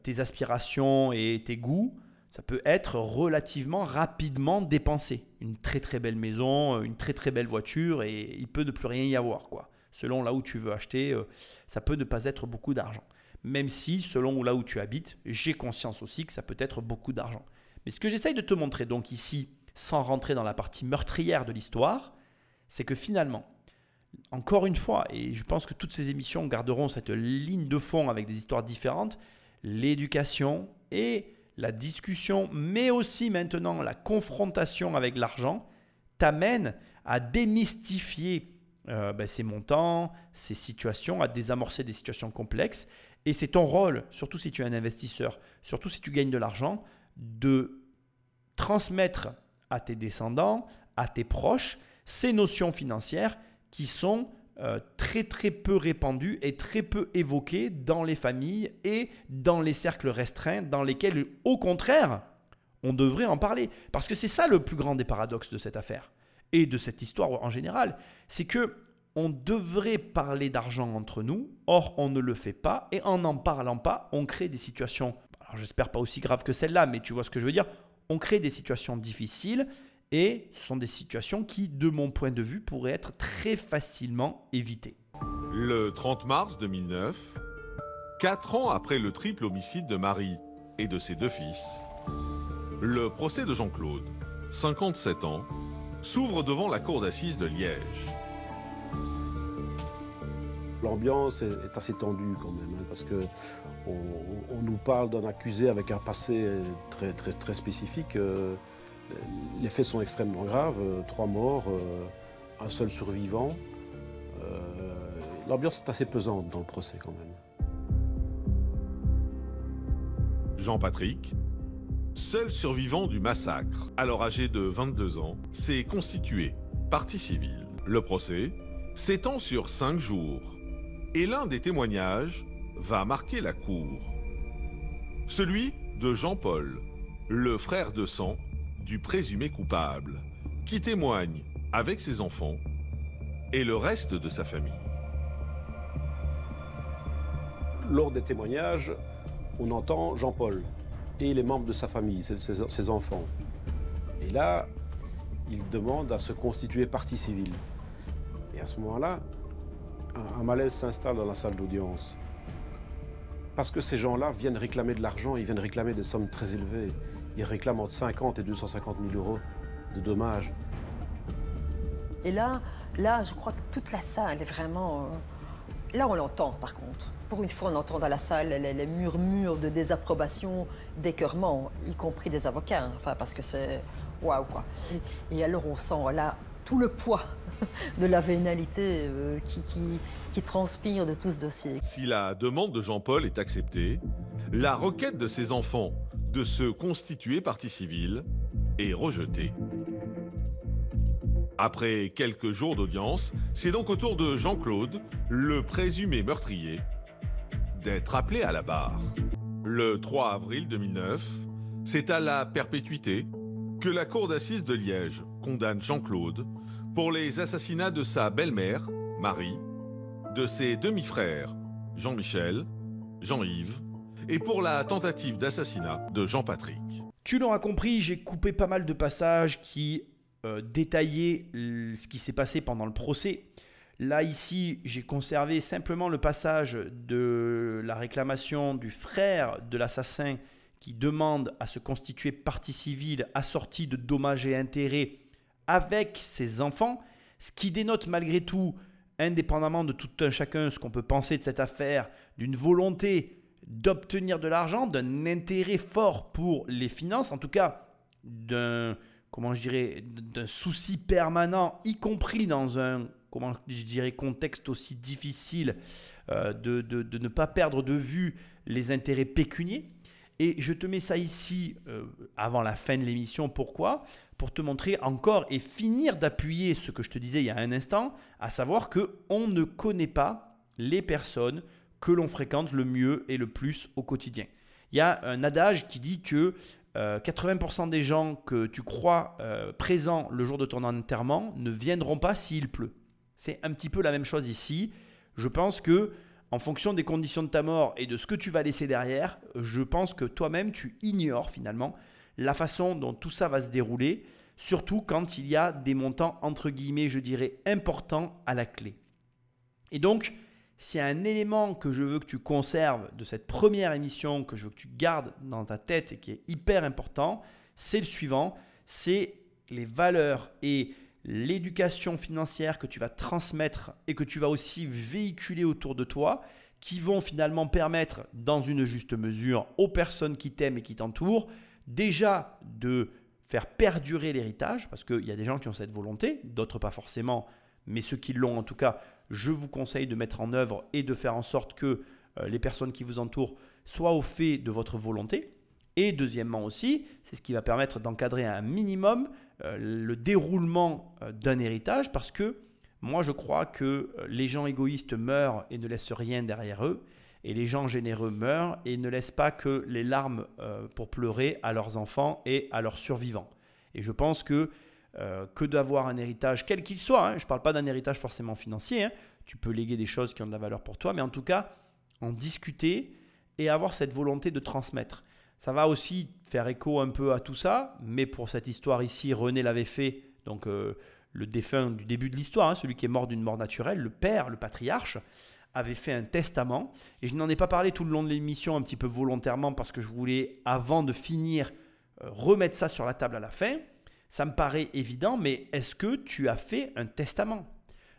tes aspirations et tes goûts, ça peut être relativement rapidement dépensé. Une très très belle maison, une très très belle voiture et il peut ne plus rien y avoir. quoi selon là où tu veux acheter, euh, ça peut ne pas être beaucoup d'argent. Même si, selon là où tu habites, j'ai conscience aussi que ça peut être beaucoup d'argent. Mais ce que j'essaye de te montrer donc ici, sans rentrer dans la partie meurtrière de l'histoire, c'est que finalement, encore une fois, et je pense que toutes ces émissions garderont cette ligne de fond avec des histoires différentes, l'éducation et la discussion, mais aussi maintenant la confrontation avec l'argent, t'amènent à démystifier euh, ben, ces montants, ces situations, à désamorcer des situations complexes. Et c'est ton rôle, surtout si tu es un investisseur, surtout si tu gagnes de l'argent, de transmettre à tes descendants, à tes proches, ces notions financières qui sont euh, très très peu répandues et très peu évoquées dans les familles et dans les cercles restreints dans lesquels, au contraire, on devrait en parler. Parce que c'est ça le plus grand des paradoxes de cette affaire et de cette histoire en général, c'est que on devrait parler d'argent entre nous, or on ne le fait pas, et en n'en parlant pas, on crée des situations, alors j'espère pas aussi graves que celle-là, mais tu vois ce que je veux dire, on crée des situations difficiles, et ce sont des situations qui, de mon point de vue, pourraient être très facilement évitées. Le 30 mars 2009, quatre ans après le triple homicide de Marie et de ses deux fils, le procès de Jean-Claude, 57 ans, s'ouvre devant la cour d'assises de Liège. L'ambiance est assez tendue quand même, hein, parce que on, nous parle d'un accusé avec un passé très, très, très spécifique. Euh, les faits sont extrêmement graves, euh, trois morts, euh, un seul survivant. L'ambiance est assez pesante dans le procès quand même. Jean-Patrick, seul survivant du massacre, alors âgé de 22 ans, s'est constitué partie civile. Le procès s'étend sur cinq jours et l'un des témoignages va marquer la cour. Celui de Jean-Paul, le frère de sang du présumé coupable, qui témoigne avec ses enfants et le reste de sa famille. Lors des témoignages, on entend Jean-Paul, et les membres de sa famille, ses, enfants. Et là, il demande à se constituer partie civile. Et à ce moment-là, un, malaise s'installe dans la salle d'audience. Parce que ces gens-là viennent réclamer de l'argent, ils viennent réclamer des sommes très élevées. Ils réclament entre 50 et 250 000 euros de dommages. Et là, là, je crois que toute la salle est vraiment... Euh, là, on l'entend, par contre. Pour une fois, on entend dans la salle les, murmures de désapprobation, d'écœurement, y compris des avocats, enfin, parce que c'est waouh quoi. Et, alors on sent là tout le poids de la vénalité euh, qui, qui, transpire de tout ce dossier. Si la demande de Jean-Paul est acceptée, la requête de ses enfants de se constituer partie civile est rejetée. Après quelques jours d'audience, c'est donc au tour de Jean-Claude, le présumé meurtrier, d'être appelé à la barre. Le 3 avril 2009, c'est à la perpétuité que la cour d'assises de Liège condamne Jean-Claude pour les assassinats de sa belle-mère, Marie, de ses demi-frères, Jean-Michel, Jean-Yves, et pour la tentative d'assassinat de Jean-Patrick. Tu l'auras compris, j'ai coupé pas mal de passages qui euh, détaillaient ce qui s'est passé pendant le procès. Là, ici, j'ai conservé simplement le passage de la réclamation du frère de l'assassin qui demande à se constituer partie civile assortie de dommages et intérêts avec ses enfants, ce qui dénote malgré tout, indépendamment de tout un chacun, ce qu'on peut penser de cette affaire, d'une volonté d'obtenir de l'argent, d'un intérêt fort pour les finances, en tout cas d'un comment souci permanent, y compris dans un comment je dirais contexte aussi difficile euh, de, de, ne pas perdre de vue les intérêts pécuniers. Et je te mets ça ici euh, avant la fin de l'émission. Pourquoi? Pour te montrer encore et finir d'appuyer ce que je te disais il y a un instant, à savoir que on ne connaît pas les personnes que l'on fréquente le mieux et le plus au quotidien. Il y a un adage qui dit que 80% euh, des gens que tu crois présents le jour de ton enterrement ne viendront pas s'il pleut. C'est un petit peu la même chose ici. Je pense que en fonction des conditions de ta mort et de ce que tu vas laisser derrière, je pense que toi-même, tu ignores finalement la façon dont tout ça va se dérouler, surtout quand il y a des montants, entre guillemets, je dirais, importants à la clé. Et donc, a un élément que je veux que tu conserves de cette première émission, que je veux que tu gardes dans ta tête et qui est hyper important, c'est le suivant, c'est les valeurs et l'éducation financière que tu vas transmettre et que tu vas aussi véhiculer autour de toi, qui vont finalement permettre, dans une juste mesure, aux personnes qui t'aiment et qui t'entourent, déjà de faire perdurer l'héritage, parce qu'il y a des gens qui ont cette volonté, d'autres pas forcément, mais ceux qui l'ont en tout cas, je vous conseille de mettre en œuvre et de faire en sorte que euh, les personnes qui vous entourent soient au fait de votre volonté. Et deuxièmement aussi, c'est ce qui va permettre d'encadrer un minimum le déroulement euh, d'un héritage parce que moi je crois que euh, les gens égoïstes meurent et ne laissent rien derrière eux et les gens généreux meurent et ne laissent pas que les larmes pour pleurer à leurs enfants et à leurs survivants. Et je pense que que d'avoir un héritage, quel qu'il soit, hein, je ne parle pas d'un héritage forcément financier, hein, tu peux léguer des choses qui ont de la valeur pour toi, mais en tout cas, en discuter et avoir cette volonté de transmettre. Ça va aussi faire écho un peu à tout ça, mais pour cette histoire ici, René l'avait fait, donc euh, le défunt du début de l'histoire, hein, celui qui est mort d'une mort naturelle, le père, le patriarche, avait fait un testament, et je n'en ai pas parlé tout le long de l'émission un petit peu volontairement parce que je voulais, avant de finir, euh, remettre ça sur la table à la fin. Ça me paraît évident, mais est-ce que tu as fait un testament?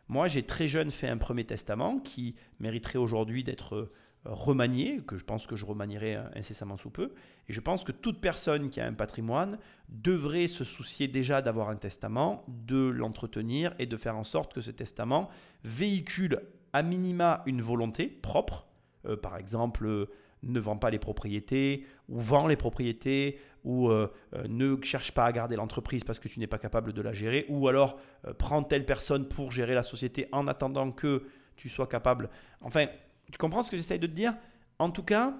Moi, j'ai très jeune fait un premier testament qui mériterait aujourd'hui d'être remanier, que je pense que je remanierai incessamment sous peu. Et je pense que toute personne qui a un patrimoine devrait se soucier déjà d'avoir un testament, de l'entretenir et de faire en sorte que ce testament véhicule à minima une volonté propre. Euh, par exemple, euh, ne vend pas les propriétés, ou vend les propriétés, ou euh, ne cherche pas à garder l'entreprise parce que tu n'es pas capable de la gérer, ou alors prends telle personne pour gérer la société en attendant que tu sois capable. Enfin, tu comprends ce que j'essaye de te dire? En tout cas,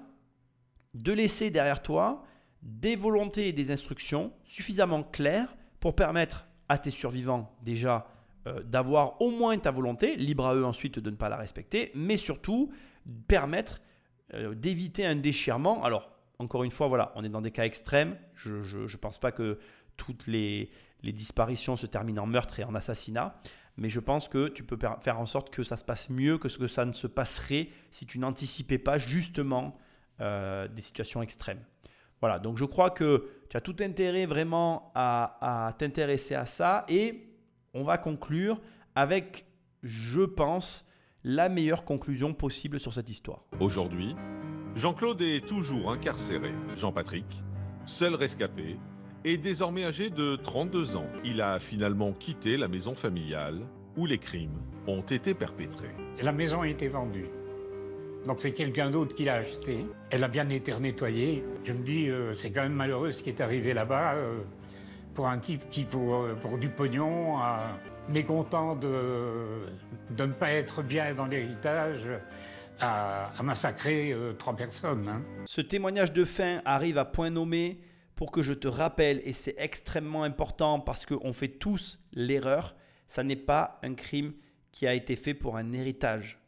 de laisser derrière toi des volontés et des instructions suffisamment claires pour permettre à tes survivants déjà euh, d'avoir au moins ta volonté, libre à eux ensuite de ne pas la respecter, mais surtout permettre euh, d'éviter un déchirement. Alors, encore une fois, voilà, on est dans des cas extrêmes. Je ne pense pas que toutes les, les disparitions se terminent en meurtre et en assassinat mais je pense que tu peux faire en sorte que ça se passe mieux que ce que ça ne se passerait si tu n'anticipais pas justement euh, des situations extrêmes. Voilà, donc je crois que tu as tout intérêt vraiment à, à t'intéresser à ça et on va conclure avec, je pense, la meilleure conclusion possible sur cette histoire. Aujourd'hui, Jean-Claude est toujours incarcéré. Jean-Patrick, seul rescapé, est désormais âgé de 32 ans. Il a finalement quitté la maison familiale où les crimes ont été perpétrés. La maison a été vendue. Donc c'est quelqu'un d'autre qui l'a achetée. Elle a bien été nettoyée. Je me dis, euh, c'est quand même malheureux ce qui est arrivé là-bas euh, pour un type qui, pour, euh, pour du pognon, a mécontent de, de ne pas être bien dans l'héritage, a, massacré trois personnes. Hein. Ce témoignage de fin arrive à point nommé pour que je te rappelle, et c'est extrêmement important parce qu'on fait tous l'erreur, ça n'est pas un crime qui a été fait pour un héritage.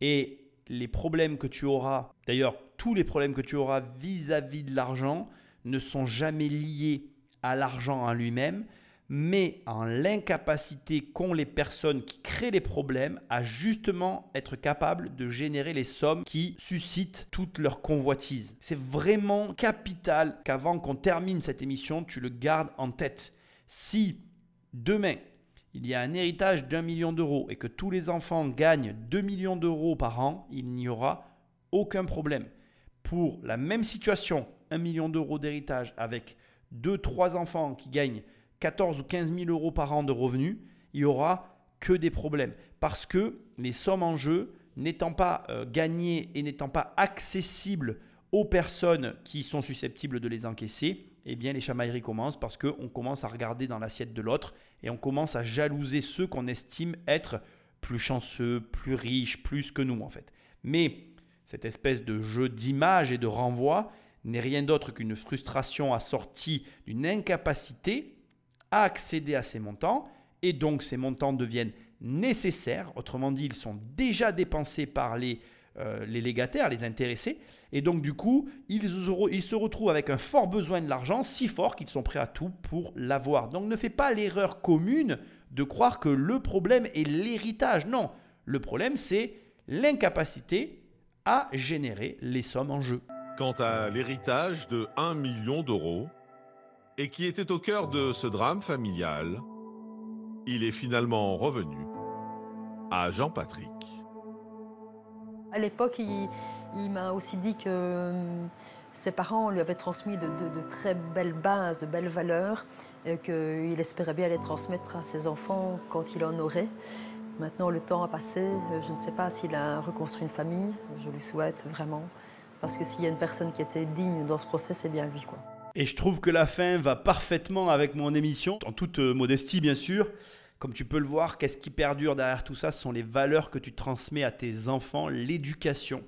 Et les problèmes que tu auras, d'ailleurs tous les problèmes que tu auras vis-à-vis de l'argent, ne sont jamais liés à l'argent en lui-même, mais en l'incapacité qu'ont les personnes qui créent les problèmes à justement être capables de générer les sommes qui suscitent toute leur convoitise. C'est vraiment capital qu'avant qu'on termine cette émission, tu le gardes en tête. Si demain, il y a un héritage d'un million d'euros et que tous les enfants gagnent 2 millions d'euros par an, il n'y aura aucun problème. Pour la même situation, 1 million d'euros d'héritage avec 2-3 enfants qui gagnent 14 ou 15 000 euros par an de revenus, il n'y aura que des problèmes. Parce que les sommes en jeu, n'étant pas euh, gagnées et n'étant pas accessibles aux personnes qui sont susceptibles de les encaisser, eh bien les chamailleries commencent parce qu'on commence à regarder dans l'assiette de l'autre et on commence à jalouser ceux qu'on estime être plus chanceux, plus riches, plus que nous en fait. Mais cette espèce de jeu d'image et de renvoi n'est rien d'autre qu'une frustration assortie d'une incapacité accéder à ces montants, et donc ces montants deviennent nécessaires, autrement dit, ils sont déjà dépensés par les, euh, les légataires, les intéressés, et donc du coup, ils, ils se retrouvent avec un fort besoin de l'argent, si fort qu'ils sont prêts à tout pour l'avoir. Donc ne fais pas l'erreur commune de croire que le problème est l'héritage. Non, le problème c'est l'incapacité à générer les sommes en jeu. Quant à l'héritage de 1 million d'euros, et qui était au cœur de ce drame familial, il est finalement revenu à Jean-Patrick. À l'époque, il, m'a aussi dit que euh, ses parents lui avaient transmis de, très belles bases, de belles valeurs, et qu'il espérait bien les transmettre à ses enfants quand il en aurait. Maintenant, le temps a passé. Je ne sais pas s'il a reconstruit une famille. Je lui souhaite vraiment. Parce que s'il y a une personne qui était digne dans ce procès, c'est bien lui. Quoi. Et je trouve que la fin va parfaitement avec mon émission, en toute euh, modestie bien sûr. Comme tu peux le voir, qu'est-ce qui perdure derrière tout ça Ce sont les valeurs que tu transmets à tes enfants, l'éducation.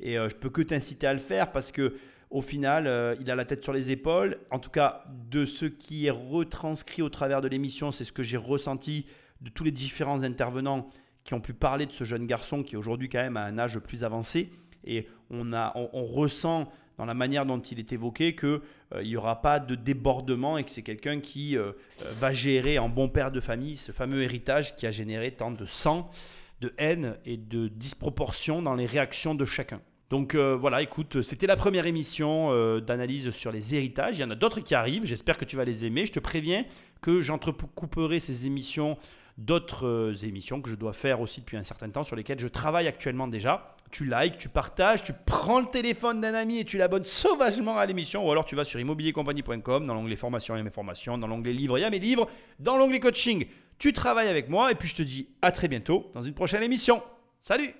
Et euh, je peux que t'inciter à le faire parce que au final, euh, il a la tête sur les épaules. En tout cas, de ce qui est retranscrit au travers de l'émission, c'est ce que j'ai ressenti de tous les différents intervenants qui ont pu parler de ce jeune garçon qui aujourd'hui quand même à un âge plus avancé. Et on, a, on ressent dans la manière dont il est évoqué qu'il euh, n'y aura pas de débordement et que c'est quelqu'un qui euh, euh, va gérer en bon père de famille ce fameux héritage qui a généré tant de sang, de haine et de disproportion dans les réactions de chacun. Donc voilà, écoute, c'était la première émission d'analyse sur les héritages. Il y en a d'autres qui arrivent, j'espère que tu vas les aimer. Je te préviens que j'entrecouperai ces émissions d'autres émissions que je dois faire aussi depuis un certain temps, sur lesquelles je travaille actuellement déjà tu likes, tu partages, tu prends le téléphone d'un ami et tu l'abonnes sauvagement à l'émission. Ou alors tu vas sur immobiliercompagnie.com, dans l'onglet formation, il y a mes formations, dans l'onglet livres, il y a mes livres, dans l'onglet coaching, tu travailles avec moi et puis je te dis à très bientôt dans une prochaine émission. Salut